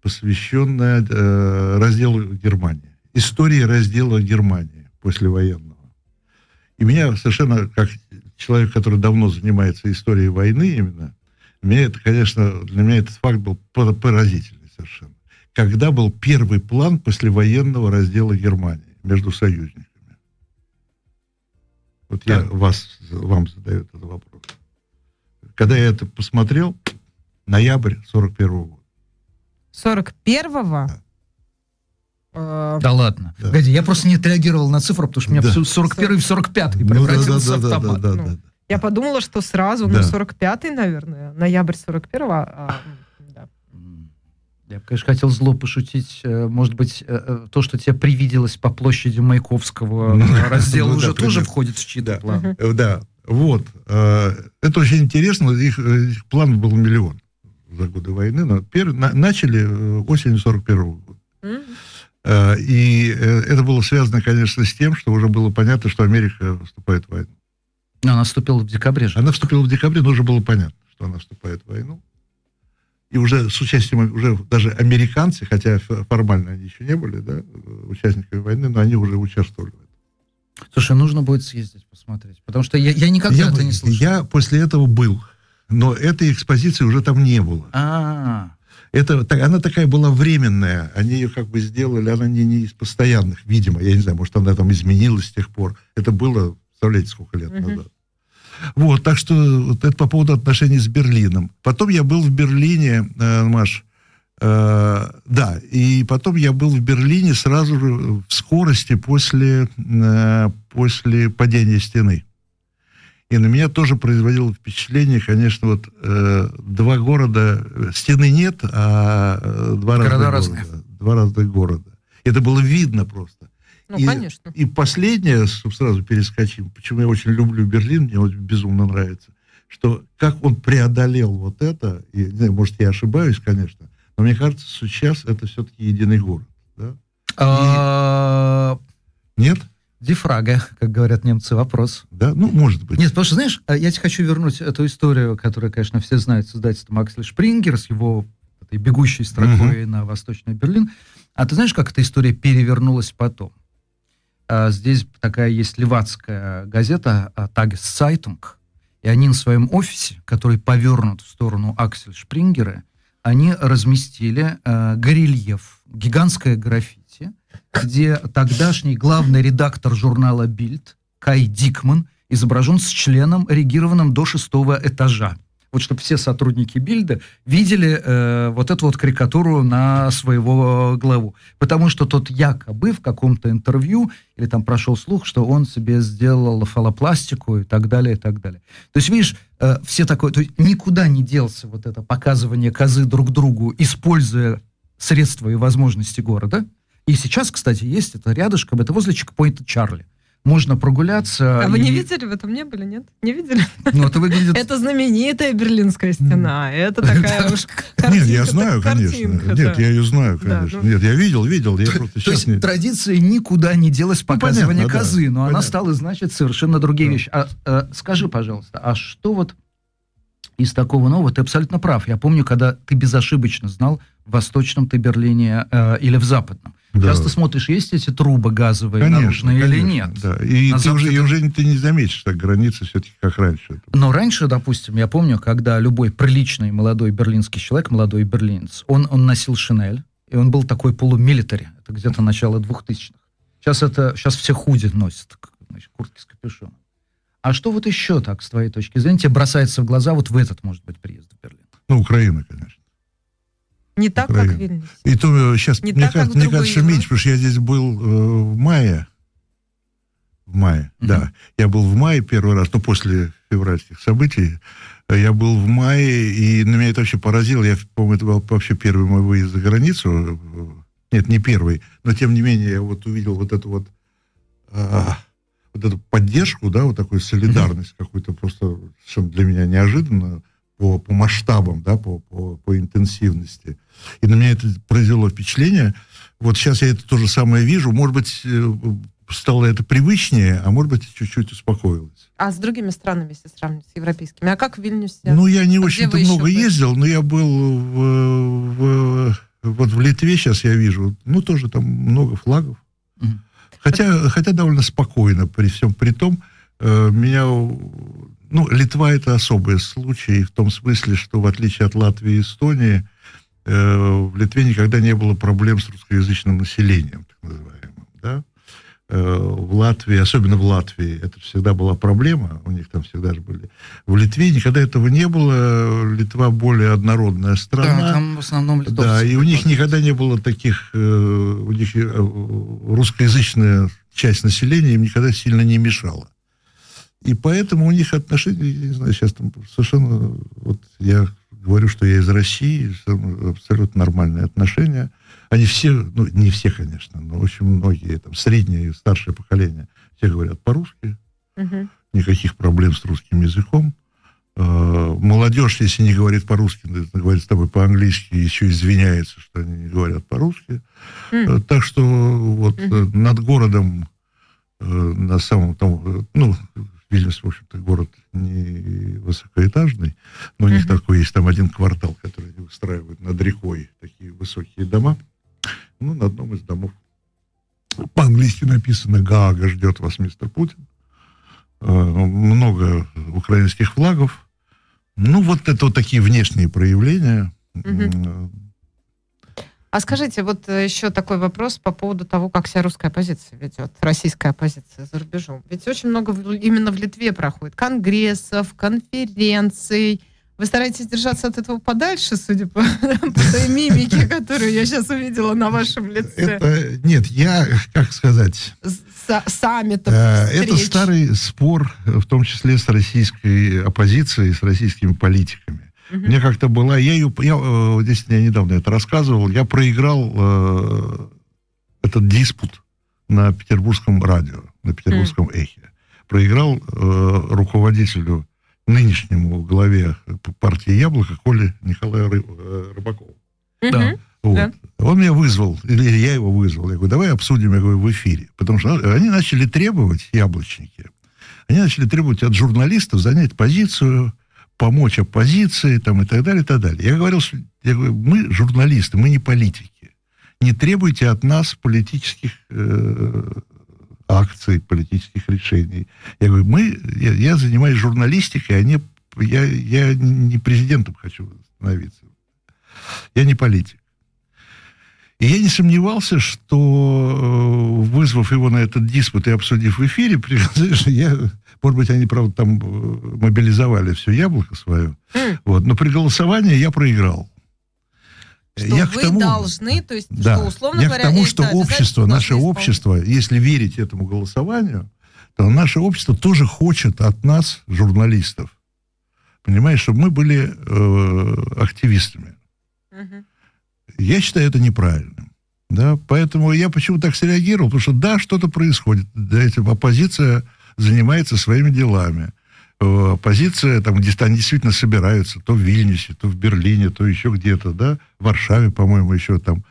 посвященная э, разделу Германии. истории раздела Германии послевоенного. И меня совершенно, как человек, который давно занимается историей войны именно, мне это, конечно, для меня этот факт был поразительный совершенно. Когда был первый план послевоенного раздела Германии между союзниками? Вот я вас, вам задаю этот вопрос. Когда я это посмотрел, ноябрь 41 -го года. 41-го? Да. Э, Да ладно. Да. Погоди, я просто не отреагировал на цифру, потому что у меня Да. в 41 в 45 Ну, да, превратился да, в да, да, автомат. да, Ну, да, да. Я подумала, что сразу, ну, Да. 45-й, наверное, ноябрь 41-го. а, да. Я конечно, хотел зло пошутить. э, Может быть, э, э, то, что тебе привиделось по площади Маяковского Ну, раздела, уже тоже входит в чьи-то планы. Да, вот. Это очень интересно. Их, э, их план был миллион за годы войны. Но пер- на- начали осенью 41 года. И это было связано, конечно, с тем, что уже было понятно, что Америка вступает в войну. Но она вступила в декабре же. Она вступила в декабре, но уже было понятно, что она вступает в войну. И уже с участием, уже даже американцы, хотя формально они еще не были, да, э, участниками войны, но они уже участвовали в этом. Слушай, нужно будет съездить посмотреть. Потому что я, я никогда Я, это не слышал. я после этого был, но этой экспозиции уже там не было. А, Это, так- она такая была временная, они ее как бы сделали, она не, не из постоянных, видимо, я не знаю, может, она там изменилась с тех пор. Это было, представляете, сколько лет назад. Вот, так что вот это по поводу отношений с Берлином. Потом я был в Берлине, э, Маш, э, да, и потом я был в Берлине сразу же в скорости после, э, после падения стены. И на меня тоже производило впечатление, конечно, вот э, два города, стены нет, а э, два Города разных разные. города. Два разных города. Это было видно просто. Ну, И- конечно. И последнее, чтобы сразу перескочим, почему я очень люблю Берлин, мне вот безумно нравится, что как он преодолел вот это, и, не знаю, может, я ошибаюсь, конечно, но мне кажется, сейчас это все-таки единый город. Да? а, Нет? Die Frage, как говорят немцы, вопрос. Да? Ну, может быть. Нет, потому что, знаешь, э, я тебе хочу вернуть эту историю, которую, конечно, все знают с издательством Аксель Шпрингер, с его этой бегущей строкой на Восточный Берлин. А ты знаешь, как эта история перевернулась потом? А, Здесь такая есть левацкая газета Tageszeitung, и они на своем офисе, который повернут в сторону Аксель Шпрингера, они разместили э, горельеф, гигантское граффити, где тогдашний главный редактор журнала «Бильд» Кай Дикман изображен с членом, регированным до шестого этажа. Вот чтобы все сотрудники Бильда видели э, вот эту вот карикатуру на своего главу. Потому что тот якобы в каком-то интервью, или там прошел слух, что он себе сделал фалопластику и так далее, и так далее. То есть, видишь, э, все такое... То есть никуда не делся вот это показывание козы друг другу, используя средства и возможности города. И сейчас, кстати, есть это рядышком, это возле чекпоинта Чарли. Можно прогуляться. А вы не и- видели в этом? Не были, нет? Не видели? Ну, это выглядит... Это знаменитая Берлинская стена. Это такая уж Нет, я знаю, конечно. Нет, я ее знаю, конечно. ну. Нет, я видел, видел. То есть традиция никуда не делась показывание понятно, да. козы, но она стала значит совершенно другие вещи. А, э, скажи, пожалуйста, а что вот из такого нового? Ты абсолютно прав. Я помню, когда ты безошибочно знал, в восточном ты Берлине э, или в западном. Да. Часто смотришь, есть эти трубы газовые Конечно, наружные или конечно, нет. Да. И ты уже, и уже ты не заметишь, так границы все-таки как раньше. Но раньше, допустим, я помню, когда любой приличный молодой берлинский человек, молодой берлинец, он, он носил шинель, и он был такой полумилитари. Это где-то начало 2000-х. Сейчас это, сейчас все худи носят, значит, куртки с капюшоном. А что вот еще так, с твоей точки зрения, тебе бросается в глаза вот в этот, может быть, приезд в Берлин? Ну, Украина, конечно. Не так, как Украина. Вильнюс. И то сейчас, Не мне, так, кажется, мне кажется, меньше, потому что я здесь был э, в мае. В мае, Мгм. да. Я был в мае первый раз, ну, после февральских событий. Э, Я был в мае, и на меня это вообще поразило. Я, по-моему, это был вообще первый мой выезд за границу. Э, Нет, не первый. Но, тем не менее, я вот увидел вот эту вот а, вот эту поддержку, да, вот такую солидарность какую-то просто совершенно для меня неожиданно по, по масштабам, да, по, по, по интенсивности. И на меня это произвело впечатление. Вот сейчас я это то же самое вижу. Может быть, э, стало это привычнее, а может быть, чуть-чуть успокоилось. А с другими странами, если сравнивать с европейскими? А как в Вильнюсе? Ну, я не А очень-то много ездил, но я был в, в- вот в Литве сейчас я вижу, ну, тоже там много флагов. Хотя, хотя довольно спокойно при всем при том, э, меня, ну, Литва это особый случай в том смысле, что в отличие от Латвии и Эстонии, э, в Литве никогда не было проблем с русскоязычным населением, так называемым, да. Э, В Латвии, особенно в Латвии, это всегда была проблема, у них там всегда же были. В Литве никогда этого не было, Литва более однородная страна. Да, там в основном литовцы. Да, и у них никогда не было таких, э, у них э, русскоязычная часть населения им никогда сильно не мешала. И поэтому у них отношения, я не знаю, сейчас там совершенно, вот я говорю, что я из России, абсолютно нормальные отношения. Они все, ну, не все, конечно, но очень многие, там, среднее и старшее поколение, все говорят по-русски, Мгм. никаких проблем с русским языком. Э, Молодежь, если не говорит по-русски, говорит с тобой по-английски, еще извиняется, что они не говорят по-русски. Э, Так что вот э, над городом, э, на самом там, э, ну, Вильнюс, в общем-то, город не высокоэтажный, но у них Мгм. такой есть там один квартал, который они выстраивают над рекой, такие высокие дома. Ну, на одном из домов по-английски написано «Гаага ждет вас, мистер Путин». Э, Много украинских флагов. Ну, вот это вот такие внешние проявления. М, А скажите, вот э, еще такой вопрос по поводу того, как себя русская оппозиция ведет, российская оппозиция за рубежом. Ведь очень много именно в Литве проходит конгрессов, конференций. Вы стараетесь держаться от этого подальше, судя по, по той мимике, которую я сейчас увидела на вашем лице. Это, нет, я, как сказать, С- саммитов, э, это старый спор, в том числе с российской оппозицией, с российскими политиками. Мгм. Мне как-то была, я ее, я, э, здесь я недавно это рассказывал, я проиграл э, этот диспут на петербургском радио, на петербургском эхе. Проиграл э, руководителю, нынешнему главе партии «Яблоко» Коле Николаю Ры- э, Рыбакову. Мгм. Да. Вот. Да. Он меня вызвал, или я его вызвал. Я говорю, давай обсудим, я говорю, в эфире. Потому что они начали требовать, яблочники, они начали требовать от журналистов занять позицию, помочь оппозиции там, и так далее, и так далее. Я говорил, я говорю, мы журналисты, мы не политики. Не требуйте от нас политических э, акций, политических решений. Я говорю, мы, я, я занимаюсь журналистикой, а не, я, я не президентом хочу становиться. Я не политик. И я не сомневался, что, э, вызвав его на этот диспут и обсудив в эфире, я, может быть, они, правда, там э, мобилизовали все яблоко свое, М. вот, но при голосовании я проиграл. Что я вы должны, то есть, да, что, условно я говоря, к тому, что общество, наше общество, если верить этому голосованию, то наше общество тоже хочет от нас, журналистов, понимаешь, чтобы мы были э, активистами. Мгм. Я считаю это неправильным. Да? Поэтому я почему так среагировал, потому что да, что-то происходит. Да, эти- оппозиция занимается своими делами. Э, Оппозиция, там, где они действительно собираются, то в Вильнюсе, то в Берлине, то еще где-то, да, в Варшаве, по-моему, еще там.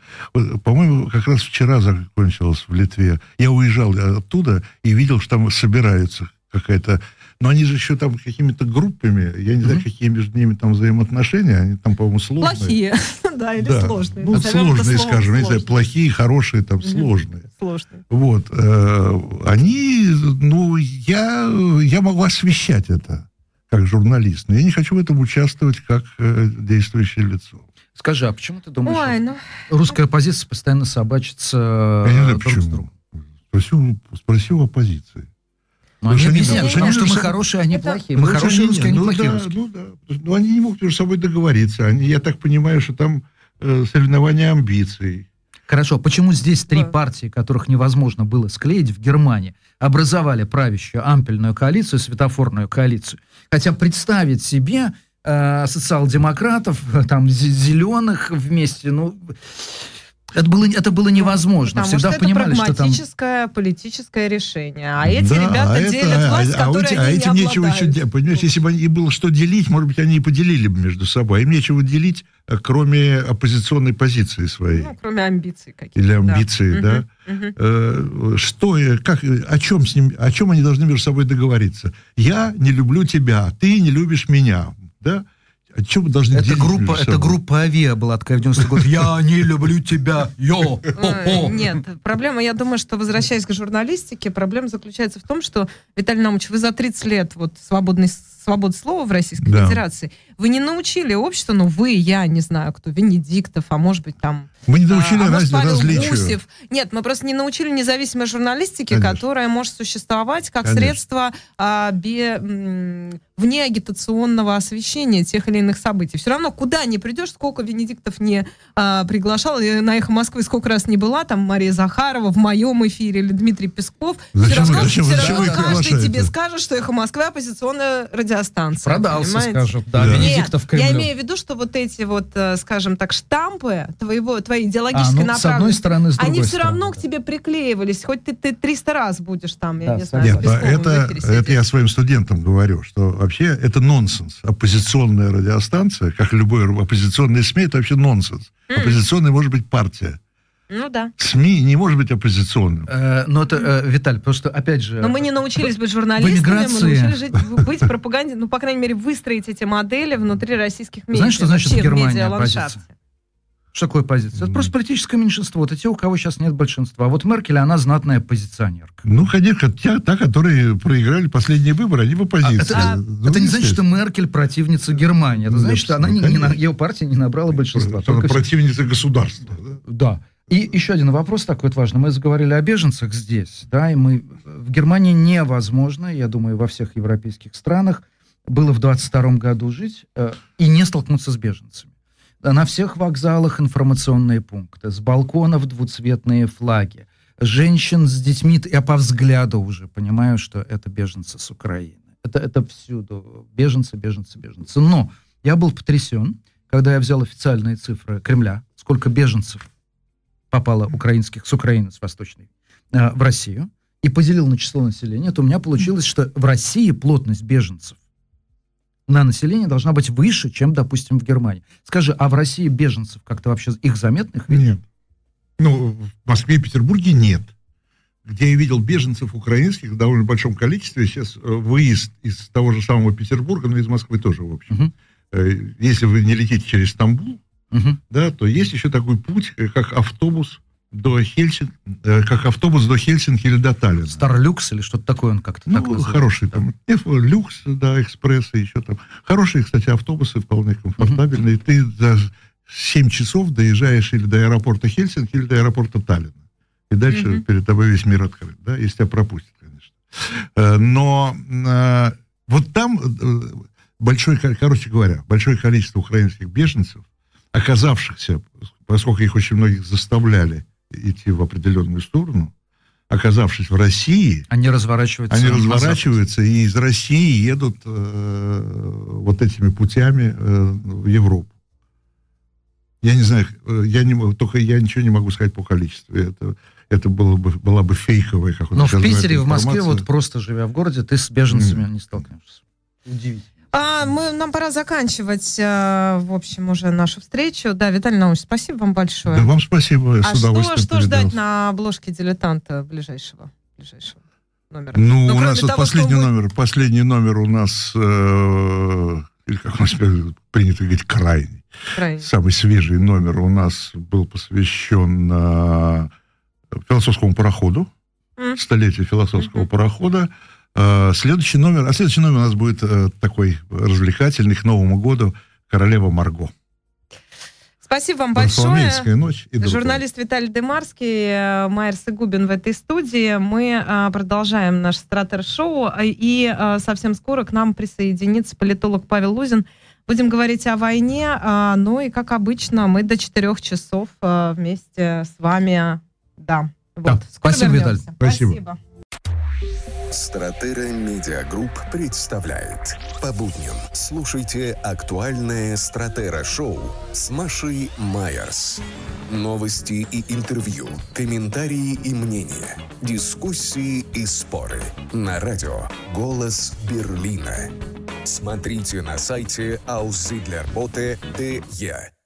По-моему, как раз вчера закончилось в Литве. Я уезжал оттуда и видел, что там собираются какая-то... Но они же еще там какими-то группами, я не знаю, Мгм. какие между ними там взаимоотношения, они там, по-моему, сложные. Плохие, да, или Да. сложные. Ну, сложные, скажем, я не знаю, сложные. плохие, хорошие, там, Мгм. сложные. Сложные. Вот. э, Они, ну, я, я могу освещать это как журналист, но я не хочу в этом участвовать как э, действующее лицо. Скажи, а почему ты думаешь, Ой, что ну, русская оппозиция постоянно собачится Я не знаю, друг с почему. другом? Спроси, у- спроси у оппозиции. Ну, они объясняют, потому потому что что мы хорошие, они Это- плохие. Мы Потому хорошие русские, они ну, плохие да, русские. Ну, да. Но они не могут между собой договориться. Они, я так понимаю, что там э, соревнования амбиций. Хорошо, почему здесь три партии, которых невозможно было склеить в Германии, образовали правящую ампельную коалицию, светофорную коалицию? Хотя представить себе э, социал-демократов, э, там, зе- зеленых вместе, ну, это было, это было невозможно. Потому Всегда что это понимали, что там... прагматическое политическое решение. А эти Да, ребята а это- делят а- власть, а, которой эти- они а не этим нечего еще делать. Понимаешь, если бы им было что делить, может быть, они и поделили бы между собой. А им нечего делить, э, кроме оппозиционной позиции своей. Ну, кроме амбиций каких-то. Или да. амбиции, да. Мгм. Э, Что, э, как, о чем с ним, о чем они должны между собой договориться? Я не люблю тебя, ты не любишь меня, да? Что мы должны Это группа, это группа Авиа была такая в 90 год. Я не люблю тебя, йо, хо-хо. Нет, проблема, я думаю, что, возвращаясь к журналистике, проблема заключается в том, что, Виталий Наумович, вы за 30 лет вот свободной свободы слова в Российской Да. Федерации, вы не научили общество, ну вы, я не знаю кто, Венедиктов, а может быть там... Мы не научили а, а может, раз- Павел различию. Гусев. Нет, мы просто не научили независимой журналистике, Конечно. которая может существовать как Конечно. средство а, бе- м, вне агитационного освещения тех или иных событий. Все равно, куда ни придешь, сколько Венедиктов не а, приглашал, и на «Эхо Москвы» сколько раз не была, там Мария Захарова в моем эфире или Дмитрий Песков, Зачем все вы- равно, зачем всё зачем равно каждый тебе скажет, что «Эхо Москвы» оппозиционная радиостанция. Продался, понимаете? скажет. Да, Да. Венедиктов Нет, Кремлю. я имею в виду, что вот эти вот, э, скажем так, штампы твоего, твоей А, идеологической ну, с одной направленности, стороны, с другой они все стороны, равно да. к тебе приклеивались, хоть ты, ты 300 раз будешь там, я Да, не знаю, Нет, это, это я своим студентам говорю, что вообще это нонсенс. Оппозиционная радиостанция, как любой оппозиционный СМИ, это вообще нонсенс. М. Оппозиционной может быть партия. Ну да. СМИ не может быть оппозиционным. Э, Но это, э, Виталь, просто опять же... Но мы не научились быть журналистами, мы научились жить, быть пропаганде, ну, по крайней мере, выстроить эти модели внутри российских медиа. Знаешь, что значит в Германии медиаландшафте. Что такое позиция? Это просто политическое меньшинство. Это те, у кого сейчас нет большинства. А вот Меркель, она знатная оппозиционерка. Ну, конечно, те, та, которые проиграли последние выборы, они в оппозиции. А, Ну, это не значит, что. Меркель противница Германии. Это Ну, значит, что она не, не ее партия не набрала большинства. Она противница государства. да? И еще один вопрос такой вот важный. Мы заговорили о беженцах здесь, да, и мы в Германии невозможно, я думаю, во всех европейских странах было в 22 году жить э, и не столкнуться с беженцами. На всех вокзалах информационные пункты, с балконов двуцветные флаги, женщин с детьми, я по взгляду уже понимаю, что это беженцы с Украины. Это, это всюду. Беженцы, беженцы, беженцы. Но я был потрясен, когда я взял официальные цифры Кремля, сколько беженцев попало украинских с Украины, с Восточной, э, в Россию, и поделил на число населения, то у меня получилось, что в России плотность беженцев на население должна быть выше, чем, допустим, в Германии. Скажи, а в России беженцев как-то вообще их заметных видишь? Нет. Ну, в Москве и Петербурге нет. Где я видел беженцев украинских в довольно большом количестве, сейчас э, выезд из того же самого Петербурга, но из Москвы тоже, в общем. Э, Если вы не летите через Стамбул, Мгм. да, то есть еще такой путь, э, как автобус до Хельсин, э, как автобус до Хельсинки или до Таллина. Старлюкс или что-то такое он как-то Ну, так называется. хороший там. F, люкс, да, экспресс, и еще там. Хорошие, кстати, автобусы, вполне комфортабельные. Ты за 7 часов доезжаешь или до аэропорта Хельсинки, или до аэропорта Таллина. И дальше Мгм. перед тобой весь мир открыт, да, если тебя пропустят, конечно. Э, Но вот там большое, ко- короче говоря, большое количество украинских беженцев, оказавшихся, поскольку их очень многих заставляли идти в определенную сторону, оказавшись в России, Они разворачиваются. они разворачиваются и из России едут э, вот этими путями э, в Европу. Я не знаю, э, я не, могу- только я ничего не могу сказать по количеству. Это, это было бы, была бы фейковая, как Но в Питере, в Москве, вот просто живя в городе, ты с беженцами не столкнешься. Удивительно. А, мы, нам пора заканчивать, э, в общем, уже нашу встречу. Да, Виталий Наумович, спасибо вам большое. Да, вам спасибо, я а с что, удовольствием что ждать передал. на обложке дилетанта ближайшего, ближайшего номера? Ну, Ну, у нас вот того, что последний будет- номер, последний номер у нас, э, или как у нас принято говорить, крайний. Крайне. Самый свежий номер у нас был посвящен э, философскому пароходу, М. столетию философского Мгм. парохода. Э, следующий номер, а следующий номер у нас будет э, такой развлекательный к Новому году «Королева Марго». Спасибо вам большое. Ночь и. Журналист Виталий Демарский, э, Майерс и Губин в этой студии. Мы продолжаем наш стратер-шоу, и совсем скоро к нам присоединится политолог Павел Лузин. Будем говорить о войне, э, ну и, как обычно, мы до 4 часов вместе с вами, да. Вот. Да. Скоро Спасибо, вернемся. Виталий. Спасибо. Спасибо. Стратера Медиагрупп представляет. По будням слушайте актуальное Стратера Шоу с Машей Майерс. Новости и интервью, комментарии и мнения, дискуссии и споры. На радио «Голос Берлина». Смотрите на сайте auszidlerbote.de.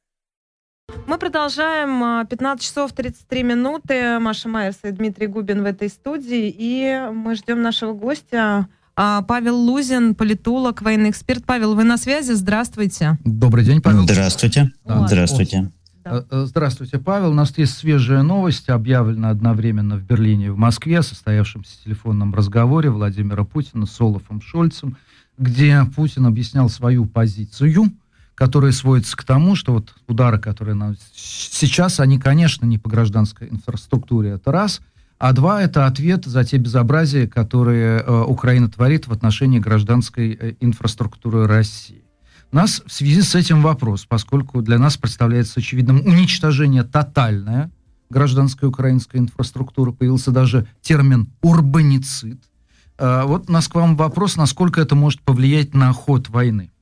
Мы продолжаем. а, 15 часов 33 минуты. Маша Майерс и Дмитрий Губин в этой студии. И мы ждем нашего гостя А, Павел Лузин, политолог, военный эксперт. Павел, вы на связи? Здравствуйте. Добрый день, Павел. Здравствуйте. Да. Здравствуйте. Да. Э, Здравствуйте, Павел. У нас есть свежая новость, объявлена одновременно в Берлине и в Москве о состоявшемся телефонном разговоре Владимира Путина с Олафом Шольцем, где Путин объяснял свою позицию, которая сводится к тому, что вот удары, которые нам сейчас, они, конечно, не по гражданской инфраструктуре, это раз, а два, это ответ за те безобразия, которые э, Украина творит в отношении гражданской э, инфраструктуры России. У нас в связи с этим вопрос, поскольку для нас представляется очевидным уничтожение тотальное гражданской украинской инфраструктуры, появился даже термин урбаницид. А, Вот у нас к вам вопрос, насколько это может повлиять на ход войны.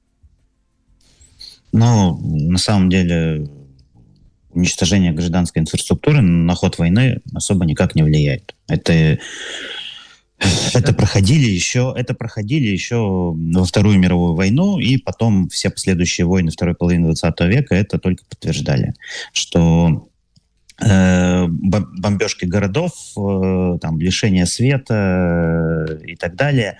Но на самом деле уничтожение гражданской инфраструктуры на ход войны особо никак не влияет. Это это проходили еще, это проходили еще во Вторую мировую войну, и потом все последующие войны второй половины 20 века это только подтверждали, что э, бом- бомбежки городов, э, там, лишение света э, и так далее,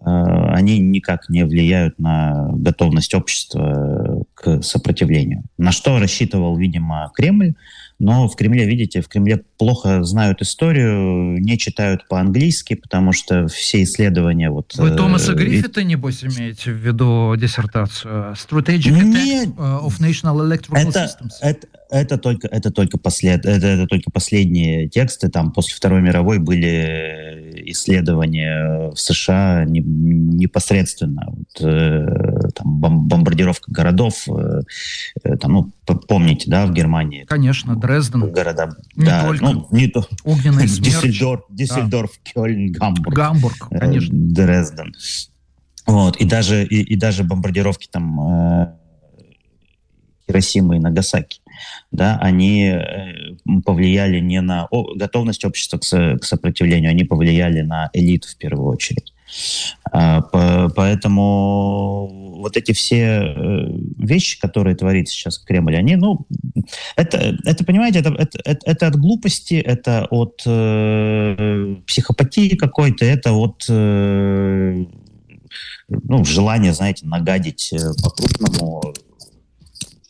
э, они никак не влияют на готовность общества к сопротивлению. На что рассчитывал, видимо, Кремль, но в Кремле, видите, в Кремле плохо знают историю, не читают по-английски, потому что все исследования... Вот, Вы э, Томаса и- Гриффита, небось, имеете в виду диссертацию Strategic Нет. Attack uh, of National Electrical Это, Systems? это, это только, это, только послед, это, это только последние тексты. Там после Второй мировой были исследования в США не- непосредственно. Вот, э, там, бом- бомбардировка городов. э, э, там, ну, помните, да, в Германии Конечно, Дрезден, города... Не да, только. ну, не то. огненный смерч, Диссельдорф, Диссельдорф Кёльн, Гамбург. Гамбург, э, конечно. Дрезден. Вот, и даже, и, и даже бомбардировки там э, Хиросимы и Нагасаки, да, они э, повлияли не на готовность общества к, со- к сопротивлению, они повлияли на элиту в первую очередь. А, по- поэтому вот эти все э, вещи, которые творит сейчас Кремль, они, ну, это, это понимаете, это, это, это, от глупости, это от э, психопатии какой-то, это от э, ну, желания, знаете, нагадить э, по-крупному,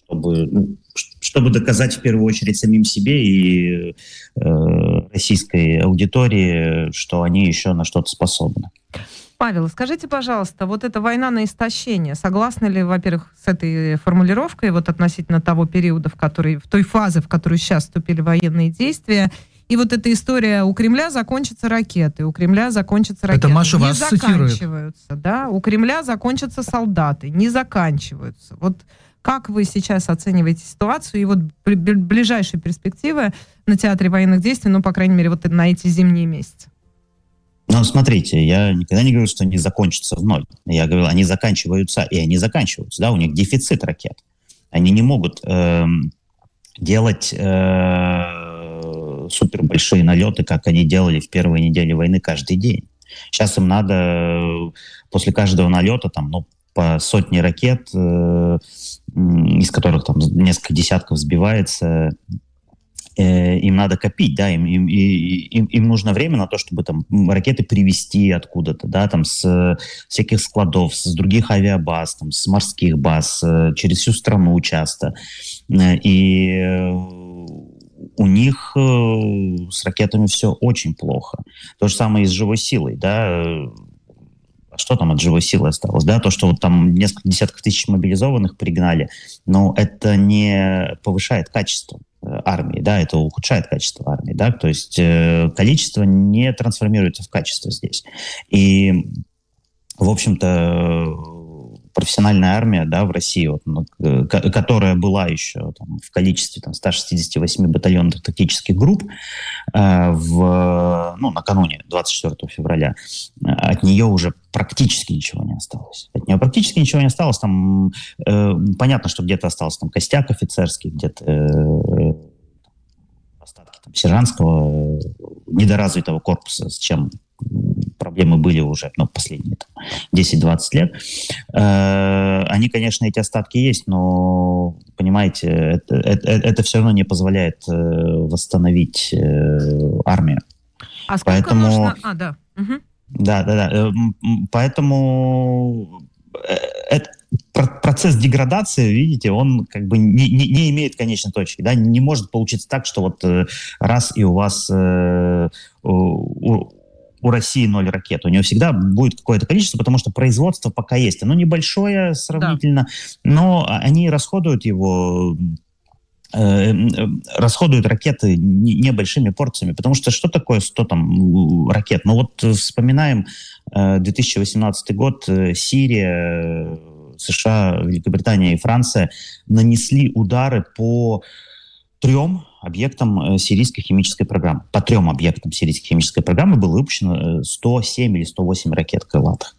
чтобы, ну, чтобы доказать в первую очередь самим себе и э, российской аудитории, что они еще на что-то способны. Павел, скажите, пожалуйста, вот эта война на истощение, согласны ли, во-первых, с этой формулировкой вот относительно того периода, в который, в той фазы, в которую сейчас вступили военные действия, и вот эта история у Кремля закончатся ракеты, у Кремля закончатся ракеты. Маша не вас цитирует. заканчиваются, да, у Кремля закончатся солдаты, не заканчиваются. Вот как вы сейчас оцениваете ситуацию и вот бли- бли- ближайшие перспективы на театре военных действий, ну, по крайней мере, вот на эти зимние месяцы? Но смотрите, я никогда не говорю, что они закончатся в ноль. Я говорил, они заканчиваются, и они заканчиваются. Да, у них дефицит ракет. Они не могут эм, делать э, супер налеты, как они делали в первые недели войны каждый день. Сейчас им надо э, после каждого налета там, ну, по сотне ракет, э, из которых там несколько десятков сбивается, э, им надо копить, да, им, им, им, им нужно время на то, чтобы там ракеты привезти откуда-то, да, там с всяких складов, с других авиабаз, там, с морских баз, э, через всю страну часто. И у них с ракетами все очень плохо. То же самое и с живой силой, да, что там от живой силы осталось, да, то, что вот там несколько десятков тысяч мобилизованных пригнали, но это не повышает качество э, армии, да, это ухудшает качество армии, да, то есть э, количество не трансформируется в качество здесь. И, в общем-то, профессиональная армия, да, в России, вот, ну, ко- которая была еще там, в количестве там, 168 батальонных тактических групп э, в, ну, накануне 24 февраля, э, от нее уже практически ничего не осталось. От нее практически ничего не осталось. Там э, понятно, что где-то остался там костяк офицерский, где-то э, остатки там, сержантского э, недоразвитого корпуса, с чем проблемы были уже ну, последние там, 10-20 лет. Э, они, конечно, эти остатки есть, но, понимаете, это, это, это все равно не позволяет э, восстановить э, армию. А сколько Поэтому- нужно... А, да. Мгм. Да, да, да. Поэтому это, процесс деградации, видите, он как бы не, не, не имеет конечной точки, да, не может получиться так, что вот раз и у вас э, у, у России ноль ракет. У нее всегда будет какое-то количество, потому что производство пока есть. Оно небольшое сравнительно, да. но они расходуют его э, расходуют ракеты небольшими порциями, потому что что такое 100 там ракет? Ну вот вспоминаем 2018 э, год, э, Сирия, США, Великобритания и Франция нанесли удары по трем объектам э, сирийской химической программы. По трем объектам сирийской химической программы было выпущено 107 э, или 108 ракет крылатых.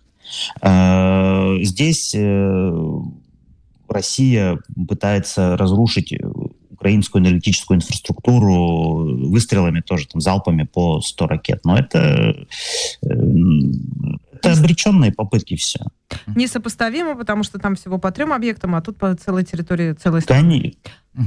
Э, здесь Россия пытается разрушить украинскую аналитическую инфраструктуру выстрелами тоже, там, залпами по 100 ракет. Но это, это обреченные попытки все. Несопоставимо, потому что там всего по трем объектам, а тут по целой территории целой страны.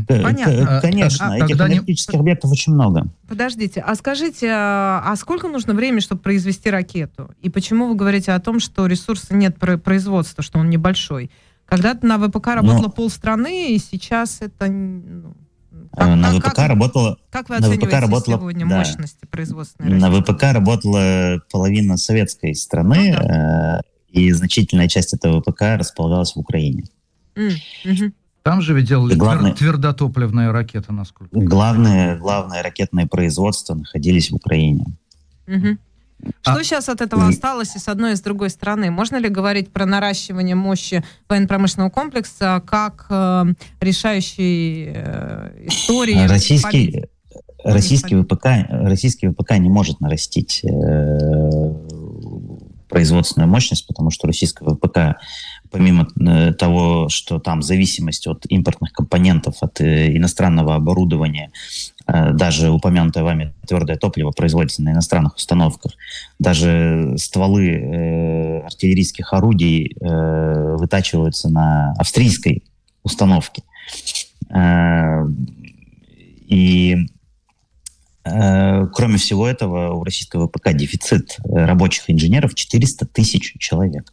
Понятно. Конечно, а, этих энергетических не... объектов очень много. Подождите, а скажите, а, а сколько нужно времени, чтобы произвести ракету? И почему вы говорите о том, что ресурса нет производства, что он небольшой? Когда-то на ВПК работало Но... полстраны, и сейчас это... Ну, как, на ВПК как, работала... Как вы на ВПК работала, сегодня да, мощности производственной На ВПК работала половина советской страны, ну, да. э, и значительная часть этого ВПК располагалась в Украине. Mm, угу. Там же ведь делали главные, твердотопливные ракеты, насколько главные, главные ракетные производства находились в Украине. Угу. Что а... сейчас от этого осталось и с одной и с другой стороны? Можно ли говорить про наращивание мощи военно-промышленного комплекса как э, решающей э, истории? Российский, российский, ВПК, российский ВПК не может нарастить э, производственную мощность, потому что российского ВПК помимо э, того, что там зависимость от импортных компонентов, от э, иностранного оборудования, э, даже упомянутое вами твердое топливо производится на иностранных установках, даже стволы артиллерийских орудий вытачиваются на австрийской установке. И кроме всего этого, у российского ВПК дефицит рабочих инженеров 400 тысяч человек.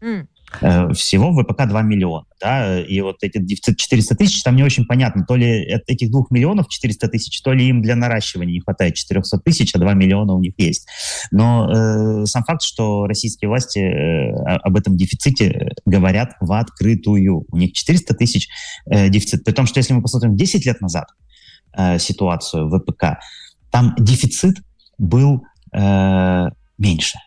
Mm. Э, всего в ВПК 2 миллиона, да, и вот эти дефицит 400 тысяч, там не очень понятно, то ли этих 2 миллионов 400 тысяч, то ли им для наращивания не хватает 400 тысяч, а 2 миллиона у них есть. Но э, сам факт, что российские власти э, об этом дефиците говорят в открытую. У них 400 тысяч э, дефицит. При том, что если мы посмотрим 10 лет назад э, ситуацию в ВПК, там дефицит был э, меньше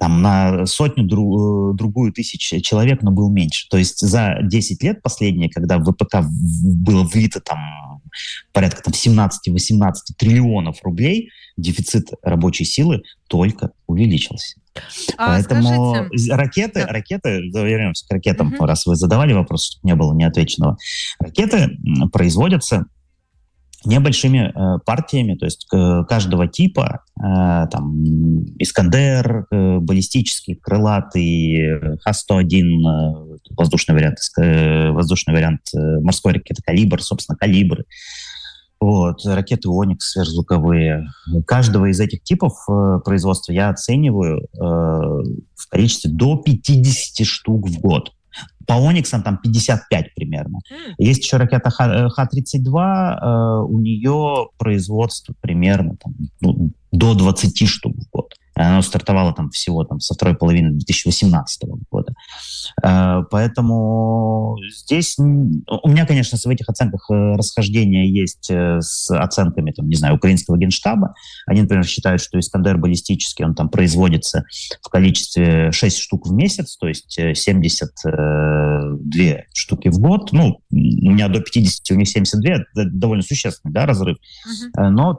там на сотню дру, э, другую тысяч человек, но был меньше. То есть за 10 лет последние, когда в ВПК было влито там порядка там 17-18 триллионов рублей, дефицит рабочей силы только увеличился. А, Поэтому скажите... ракеты, да. ракеты, вернемся к ракетам, угу. раз вы задавали вопрос, чтобы не было неотвеченного. Ракеты производятся небольшими э, партиями, то есть э, каждого типа, э, там, Искандер, э, баллистический, крылатый, Х-101, э, воздушный вариант, э, воздушный вариант э, морской ракеты «Калибр», собственно, «Калибры», вот, ракеты «Оникс» сверхзвуковые. Каждого из этих типов э, производства я оцениваю э, в количестве до 50 штук в год. По Ониксам там 55 примерно. Есть еще ракета Х-32, э, у нее производство примерно там, ну, до 20 штук в год. Оно стартовало там всего там, со второй половины 2018 года. Э, поэтому здесь у меня, конечно, в этих оценках э, расхождения есть э, с оценками, там, не знаю, украинского генштаба. Они, например, считают, что Искандер баллистический, он там производится в количестве 6 штук в месяц, то есть 72 штуки в год. Ну, у меня до 50, у них 72, это довольно существенный да, разрыв. Uh-huh. Но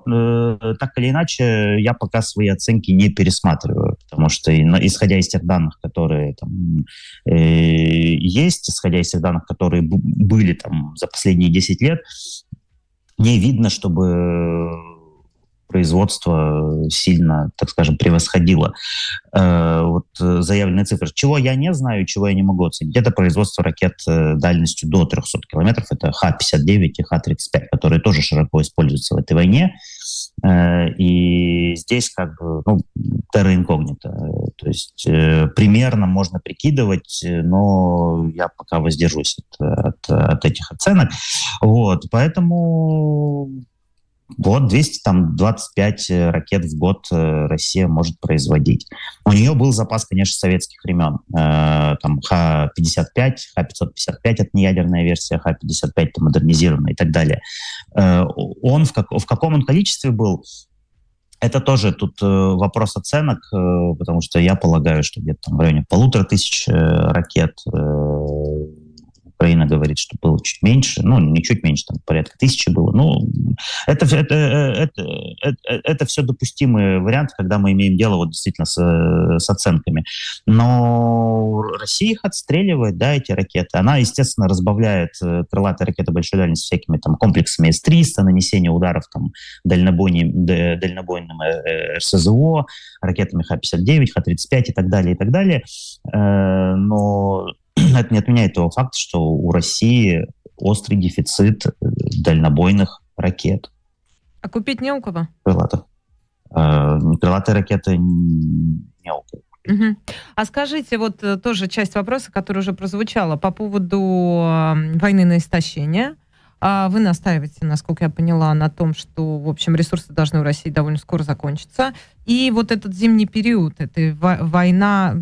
так или иначе, я пока свои оценки не пересматриваю, потому что исходя из тех данных, которые там, э, есть, исходя из тех данных, которые были там за последние 10 лет, не видно, чтобы производство сильно, так скажем, превосходило э, вот, заявленные цифры. Чего я не знаю, чего я не могу оценить, это производство ракет э, дальностью до 300 километров, это Х-59 и Х-35, которые тоже широко используются в этой войне. Э, и здесь как бы, ну, терра инкогнито. То есть э, примерно можно прикидывать, но я пока воздержусь от, от, от этих оценок. Вот, поэтому вот 225 э, ракет в год э, Россия может производить. У нее был запас, конечно, советских времен. Э, там Х-55, Х-555 — это неядерная версия, Х-55 — это модернизированная и так далее. Он в, как, в каком он количестве был, это тоже тут вопрос оценок, потому что я полагаю, что где-то там в районе полутора тысяч ракет Украина говорит, что было чуть меньше, ну, не чуть меньше, там порядка тысячи было. Ну, это, это, это, это, это все допустимые варианты, когда мы имеем дело вот действительно с, с оценками. Но Россия их отстреливает, да, эти ракеты. Она, естественно, разбавляет э, крылатые ракеты большой дальности всякими там комплексами С-300, нанесение ударов там дальнобойным, дальнобойным э, РСЗО, ракетами Х-59, Х-35 и так далее, и так далее. Э, но это не отменяет того факта, что у России острый дефицит э, дальнобойных ракет. А купить не у кого? Крылатых. Э, крылатые ракеты не у кого. Угу. А скажите, вот э, тоже часть вопроса, которая уже прозвучала по поводу войны на истощение. А вы настаиваете, насколько я поняла, на том, что, в общем, ресурсы должны у России довольно скоро закончиться. И вот этот зимний период, это война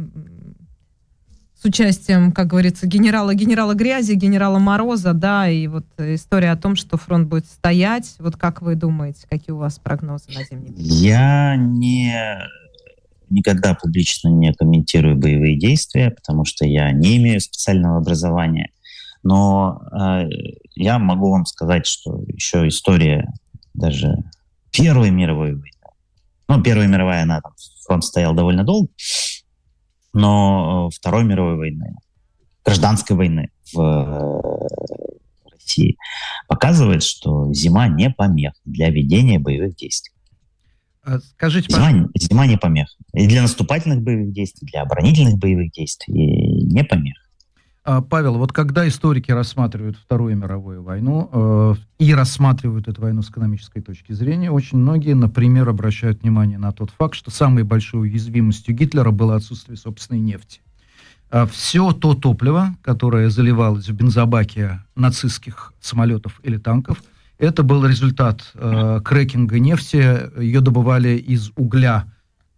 с участием, как говорится, генерала генерала Грязи, генерала Мороза, да, и вот история о том, что фронт будет стоять. Вот как вы думаете, какие у вас прогнозы на зимний? Я не никогда публично не комментирую боевые действия, потому что я не имею специального образования. Но э, я могу вам сказать, что еще история даже Первой мировой войны, ну, Первая мировая, она там, фронт стоял довольно долго, но э, Второй мировой войны, гражданской войны в э, России показывает, что зима не помех для ведения боевых действий. А скажите, зима, зима не помех. И для наступательных боевых действий, для оборонительных боевых действий не помех. А, Павел, вот когда историки рассматривают Вторую мировую войну э, и рассматривают эту войну с экономической точки зрения, очень многие, например, обращают внимание на тот факт, что самой большой уязвимостью Гитлера было отсутствие собственной нефти. А все то топливо, которое заливалось в бензобаке нацистских самолетов или танков, это был результат э, крекинга нефти. Ее добывали из угля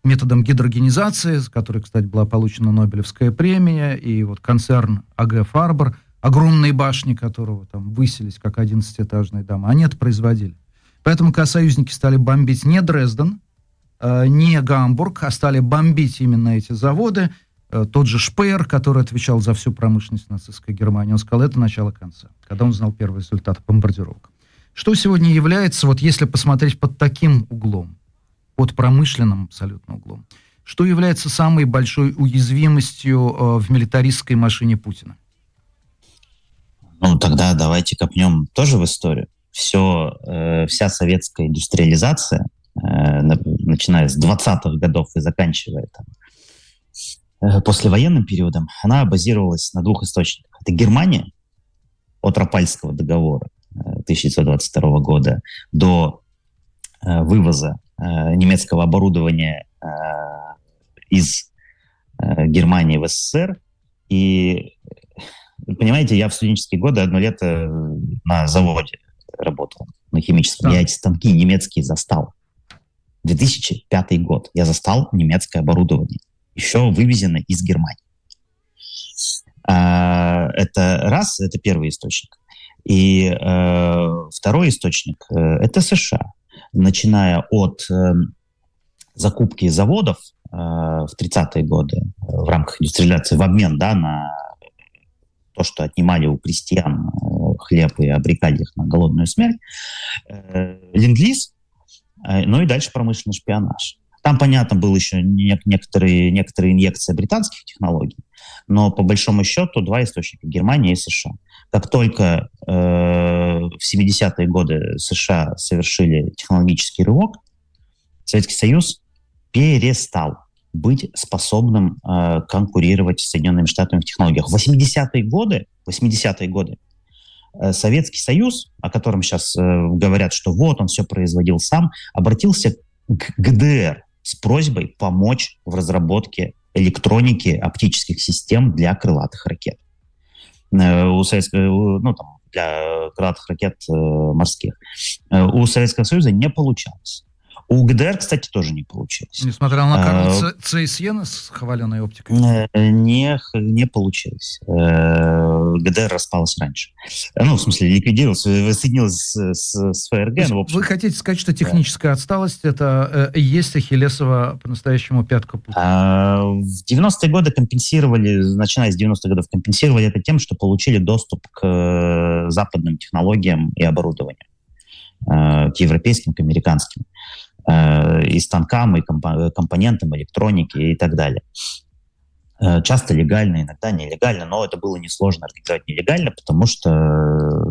методом гидрогенизации, с которой, кстати, была получена Нобелевская премия, и вот концерн АГ «Фарбор», огромные башни которого там высились, как 11-этажные дома, они это производили. Поэтому, когда союзники стали бомбить не Дрезден, э, не Гамбург, а стали бомбить именно эти заводы, э, тот же Шпеер, который отвечал за всю промышленность нацистской Германии, он сказал, это начало конца, когда он знал первый результат бомбардировок. Что сегодня является, вот если посмотреть под таким углом, под промышленным абсолютно углом. Что является самой большой уязвимостью э, в милитаристской машине Путина? Ну, тогда давайте копнем тоже в историю. Все, э, вся советская индустриализация, э, начиная с 20-х годов и заканчивая там, э, послевоенным периодом, она базировалась на двух источниках. Это Германия от Рапальского договора 1922 э, года до вывоза немецкого оборудования э, из э, Германии в СССР. И, понимаете, я в студенческие годы одно лето на заводе работал, на химическом. Да. Я эти станки немецкие застал. 2005 год. Я застал немецкое оборудование, еще вывезено из Германии. А, это раз, это первый источник. И э, второй источник э, это США начиная от э, закупки заводов э, в 30-е годы э, в рамках индустриализации в обмен да, на то, что отнимали у крестьян хлеб и обрекали их на голодную смерть, ленд-лиз, ну и дальше промышленный шпионаж. Там, понятно, был еще не, некоторые, некоторые инъекции британских технологий, но по большому счету два источника – Германия и США. Как только э, в 70-е годы США совершили технологический рывок, Советский Союз перестал быть способным э, конкурировать с Соединенными Штатами в технологиях. В 80-е годы, 80-е годы Советский Союз, о котором сейчас говорят, что вот он все производил сам, обратился к ГДР с просьбой помочь в разработке электроники оптических систем для крылатых ракет. У Советского, ну, там, для крылатых ракет морских. У Советского Союза не получалось. У ГДР, кстати, тоже не получилось. Несмотря на кару а, ЦСЕН с хваленой оптикой? Э, не, не получилось. Э, ГДР распалась раньше. Ну, в смысле, ликвидировалась, воссоединилась с, с, ФРГ. Ну, Вы хотите сказать, что техническая да. отсталость это э, есть Ахиллесова по-настоящему пятка? А, в 90-е годы компенсировали, начиная с 90-х годов, компенсировали это тем, что получили доступ к западным технологиям и оборудованию к европейским, к американским. Э, и станкам, и компонентам электроники и так далее. Э, часто легально, иногда нелегально, но это было несложно организовать нелегально, потому что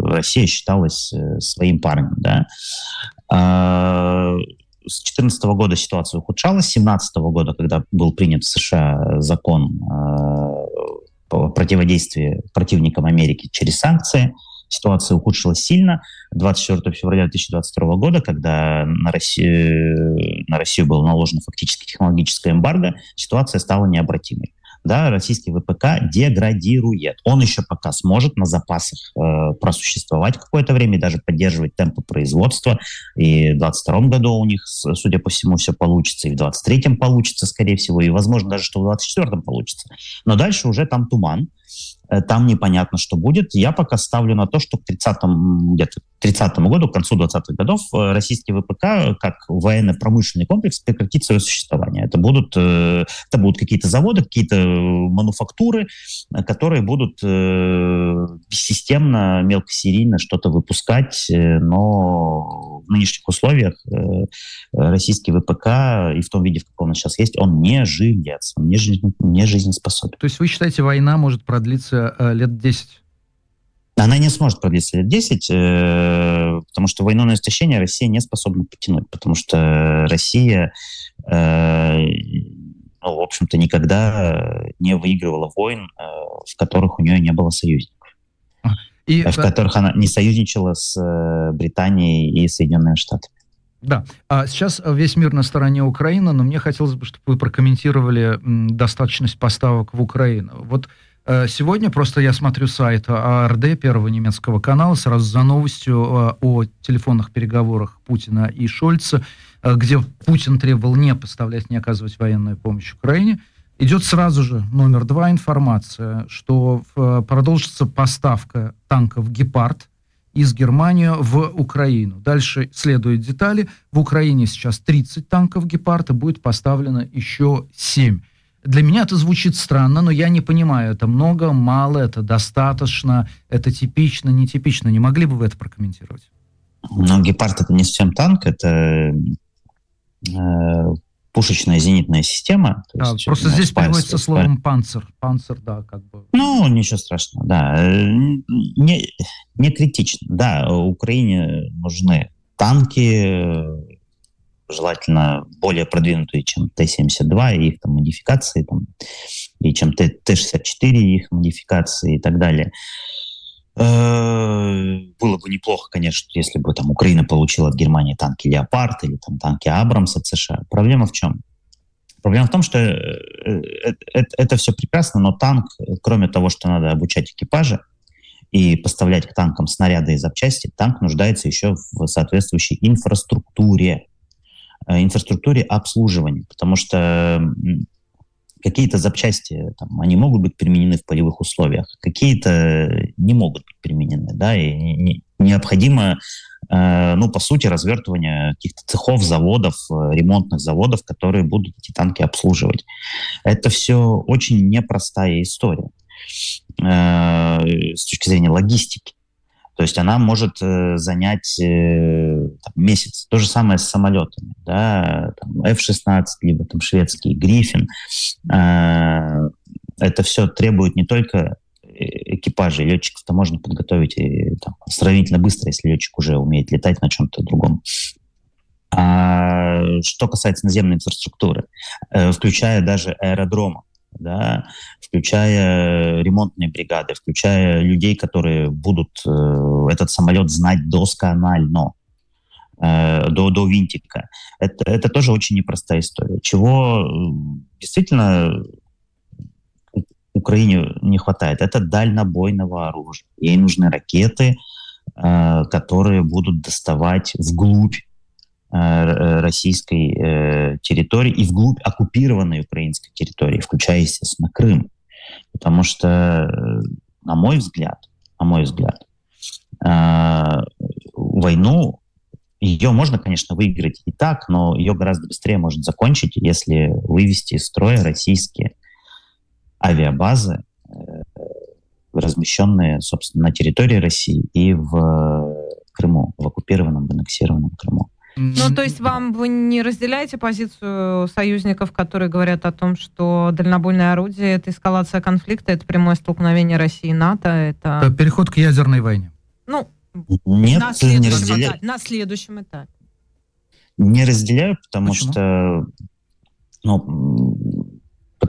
Россия считалась э, своим парнем. Да? А, с 2014 года ситуация ухудшалась, с 2017 года, когда был принят в США закон о противодействии противникам Америки через санкции, ситуация ухудшилась сильно. 24 февраля 2022 года, когда на Россию, на Россию было наложено фактически технологическое эмбарго, ситуация стала необратимой да, российский ВПК деградирует. Он еще пока сможет на запасах э, просуществовать какое-то время даже поддерживать темпы производства. И в 2022 году у них, судя по всему, все получится, и в 2023 получится, скорее всего, и, возможно, даже что в 2024 получится. Но дальше уже там туман. Там непонятно, что будет. Я пока ставлю на то, что к 30-му, где-то 30 году, к концу 20-х годов, э, российский ВПК как военно-промышленный комплекс прекратит свое существование. Это будут, э, это будут какие-то заводы, какие-то мануфактуры, которые будут бессистемно, мелкосерийно что-то выпускать, но нынешних условиях российский ВПК и в том виде, в каком он сейчас есть, он не жилец, он не, жизнь, не жизнеспособен. То есть вы считаете, война может продлиться э, лет 10? Она не сможет продлиться лет 10, э, потому что войну на истощение Россия не способна потянуть, потому что Россия, э, ну, в общем-то, никогда не выигрывала войн, э, в которых у нее не было союзников. И, в которых она не союзничала с э, Британией и Соединенными Штатами. Да. А сейчас весь мир на стороне Украины, но мне хотелось бы, чтобы вы прокомментировали достаточность поставок в Украину. Вот Э, сегодня просто я смотрю сайт АРД, первого немецкого канала, сразу за новостью э, о телефонных переговорах Путина и Шольца, где Путин требовал не поставлять, не оказывать военную помощь Украине. Идет сразу же номер два информация, что продолжится поставка танков «Гепард» из Германии в Украину. Дальше следуют детали. В Украине сейчас 30 танков «Гепард» и будет поставлено еще 7. Для меня это звучит странно, но я не понимаю, это много, мало, это достаточно, это типично, нетипично. Не могли бы вы это прокомментировать? Ну, гепард это не совсем танк, это э, пушечная зенитная система. Да, есть, просто здесь спайс, переводится спайс. словом панцир. Панцир, да, как бы. Ну, ничего страшного, да. Не, не критично. Да, Украине нужны танки, желательно более продвинутые, чем Т-72 и их там модификации, там, и чем Т-64 и их модификации и так далее. Э, было бы неплохо, конечно, если бы там Украина получила от Германии танки «Леопард» или там танки «Абрамс» от США. Проблема в чем? Проблема в том, что это, это, это все прекрасно, но танк, кроме того, что надо обучать экипажи и поставлять к танкам снаряды и запчасти, танк нуждается еще в соответствующей инфраструктуре. Э, инфраструктуре обслуживания, потому что какие-то запчасти, там, они могут быть применены в полевых условиях, какие-то не могут быть применены, да, и не, необходимо, э, ну, по сути, развертывание каких-то цехов, заводов, э, ремонтных заводов, которые будут эти танки обслуживать. Это все очень непростая история э, с точки зрения логистики. То есть она может э, занять э, там, месяц. То же самое с самолетами. Да? Там, F-16, либо там шведский Гриффин. Э, это все требует не только э, экипажа, летчиков-то можно подготовить и, там, сравнительно быстро, если летчик уже умеет летать на чем-то другом. А что касается наземной инфраструктуры, э, включая даже аэродромы, да, включая ремонтные бригады, включая людей, которые будут э, этот самолет знать досконально, э, до, до винтика. Это, это тоже очень непростая история. Чего э, действительно Украине не хватает, это дальнобойного оружия. Ей нужны ракеты, э, которые будут доставать вглубь российской э, территории и вглубь оккупированной украинской территории, включая, естественно, Крым. Потому что, э, на мой взгляд, на мой взгляд, войну ее можно, конечно, выиграть и так, но ее гораздо быстрее может закончить, если вывести из строя российские авиабазы, размещенные, собственно, на территории России и в Крыму, в оккупированном, в аннексированном Крыму. Ну, то есть вам вы не разделяете позицию союзников, которые говорят о том, что дальнобойное орудие — это эскалация конфликта, это прямое столкновение России и НАТО, это... это переход к ядерной войне. Ну, Нет, на следующем, не разделяю. этапе, на следующем этапе. Не разделяю, потому Почему? что ну,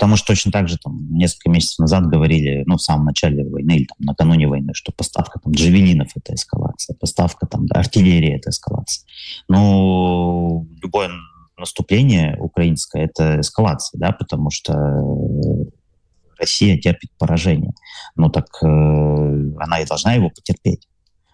Потому что точно так же там несколько месяцев назад говорили, ну, в самом начале войны или там, накануне войны, что поставка там джавелинов — это эскалация, поставка там артиллерии — это эскалация. Но любое наступление украинское — это эскалация, да, потому что Россия терпит поражение. Ну так э, она и должна его потерпеть.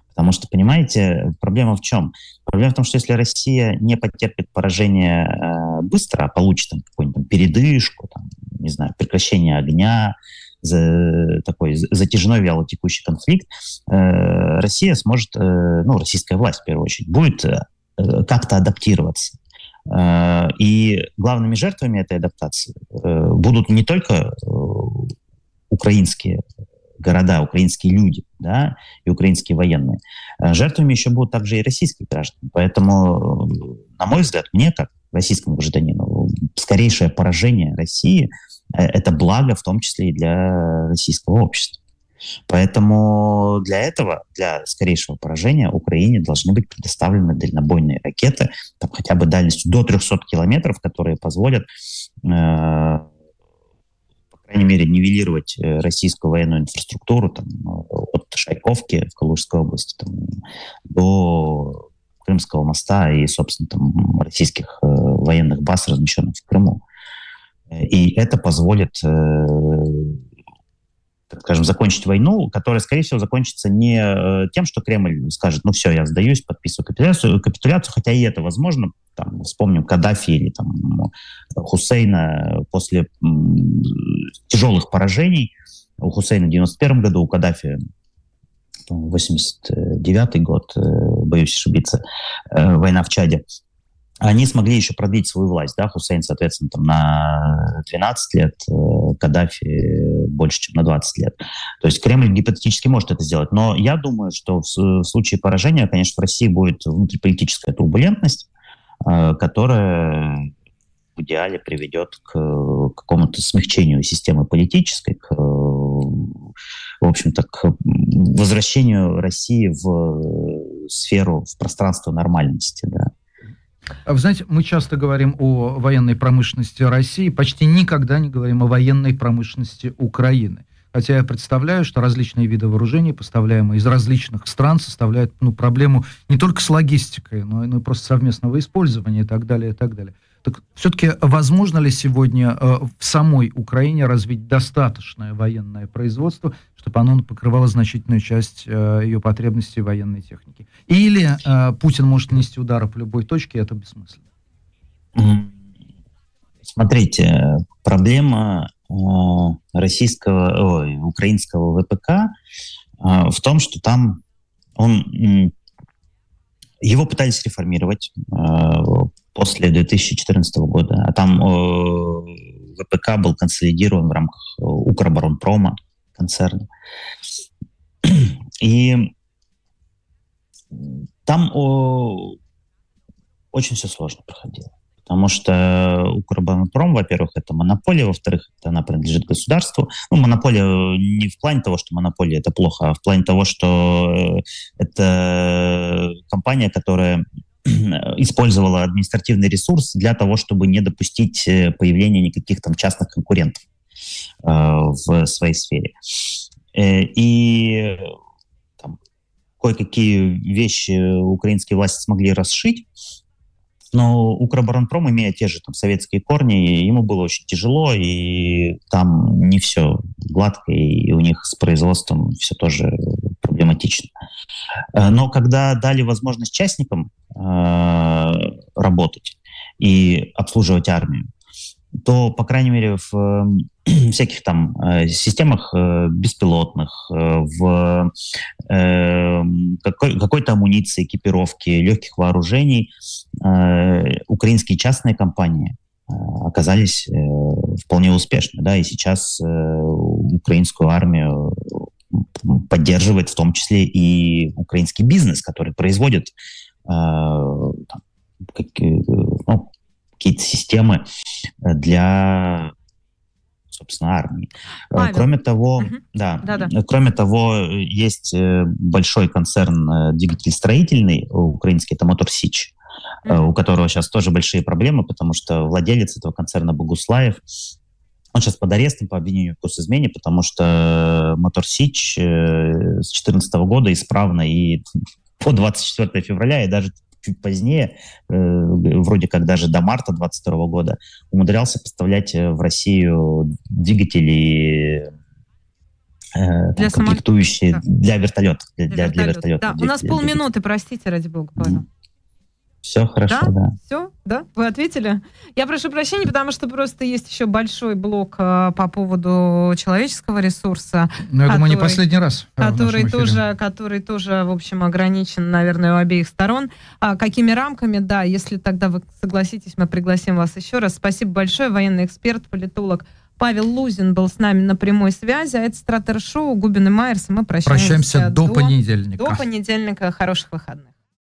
Потому что, понимаете, проблема в чем? Проблема в том, что если Россия не потерпит поражение э, быстро, а получит там, какую-нибудь передышку, там, не знаю, прекращение огня, за, такой затяжной вялотекущий конфликт, э, Россия сможет, э, ну, российская власть в первую очередь, будет э, как-то адаптироваться. Э, и главными жертвами этой адаптации э, будут не только э, украинские города, украинские люди, да, и украинские военные. Э, жертвами еще будут также и российские граждане. Поэтому, на мой взгляд, мне, как российскому гражданину, скорейшее поражение России э, — это благо, в том числе и для российского общества. Поэтому для этого, для скорейшего поражения, Украине должны быть предоставлены дальнобойные ракеты, там, хотя бы дальностью до 300 километров, которые позволят э, крайней мере, нивелировать э, российскую военную инфраструктуру там, от Шайковки в Калужской области там, до Крымского моста и, собственно, там, российских э, военных баз, размещенных в Крыму. И это позволит э, так скажем, закончить войну, которая, скорее всего, закончится не э, тем, что Кремль скажет, ну все, я сдаюсь, подписываю капитуляцию, капитуляцию хотя и это возможно. Там, вспомним Каддафи или там, Хусейна после тяжелых поражений. У Хусейна в 91 году, у Каддафи 89 год, э, боюсь ошибиться, война в Чаде они смогли еще продлить свою власть. Да? Хусейн, соответственно, там на 12 лет, э, Каддафи больше, чем на 20 лет. То есть Кремль гипотетически может это сделать. Но я думаю, что в, случае поражения, конечно, в России будет внутриполитическая турбулентность, э, которая в идеале приведет к какому-то смягчению системы политической, к, в общем-то, к возвращению России в сферу, в пространство нормальности. Да. А вы знаете, мы часто говорим о военной промышленности России, почти никогда не говорим о военной промышленности Украины. Хотя я представляю, что различные виды вооружений, поставляемые из различных стран, составляют ну, проблему не только с логистикой, но и ну, просто совместного использования и так далее, и так далее. Так все-таки возможно ли сегодня э, в самой Украине развить достаточное военное производство, чтобы оно покрывало значительную часть э, ее потребностей военной техники? Или э, Путин может нанести удары по любой точке, и это бессмысленно? Смотрите, проблема э, российского, ой, украинского ВПК э, в том, что там он его пытались реформировать э, после 2014 года, а там э, ВПК был консолидирован в рамках э, Укроборонпрома концерна. И там о, очень все сложно проходило. Потому что Укроборонпром, во-первых, это монополия, во-вторых, это она принадлежит государству. Ну, монополия не в плане того, что монополия это плохо, а в плане того, что это компания, которая использовала административный ресурс для того, чтобы не допустить э, появления никаких там частных конкурентов. в своей сфере. И там, кое-какие вещи украинские власти смогли расшить, но Укроборонпром, имея те же там советские корни, ему было очень тяжело, и там не все гладко, и у них с производством все тоже проблематично. Э, но когда дали возможность частникам э, работать и обслуживать армию, то, по крайней мере, в всяких там э, системах э, беспилотных, э, в э, какой, какой-то амуниции, экипировки, легких вооружений э, украинские частные компании э, оказались э, вполне успешны. Да, и сейчас э, украинскую армию поддерживает в том числе и украинский бизнес, который производит э, там, как, ну, какие-то системы для собственно, армии. Э, Павел. Кроме того, угу. да, да, да, кроме того, есть э, большой концерн э, двигатель-строительный украинский, это Мотор Сич, угу. у которого сейчас тоже большие проблемы, потому что владелец этого концерна Богуслаев, он сейчас под арестом по обвинению в госизмене, потому что Мотор Сич с 2014 года исправно и по 24 февраля и даже чуть позднее, э, вроде как даже до марта 2022 года, умудрялся поставлять э, в Россию двигатели э, для комплектующие самолет... для вертолетов. Для, для, для вертолета. Да. У нас полминуты, простите, ради бога, Павел. Все хорошо, да? да. Все, да? Вы ответили? Я прошу прощения, потому что просто есть еще большой блок э, по поводу человеческого ресурса. Ну, я который, думаю, не последний раз. Который тоже, который тоже, в общем, ограничен, наверное, у обеих сторон. А какими рамками, да, если тогда вы согласитесь, мы пригласим вас еще раз. Спасибо большое, военный эксперт, политолог Павел Лузин был с нами на прямой связи. А это Стратер Шоу Губин и Майерс. Мы прощаемся, прощаемся до, до понедельника. До понедельника. Хороших выходных.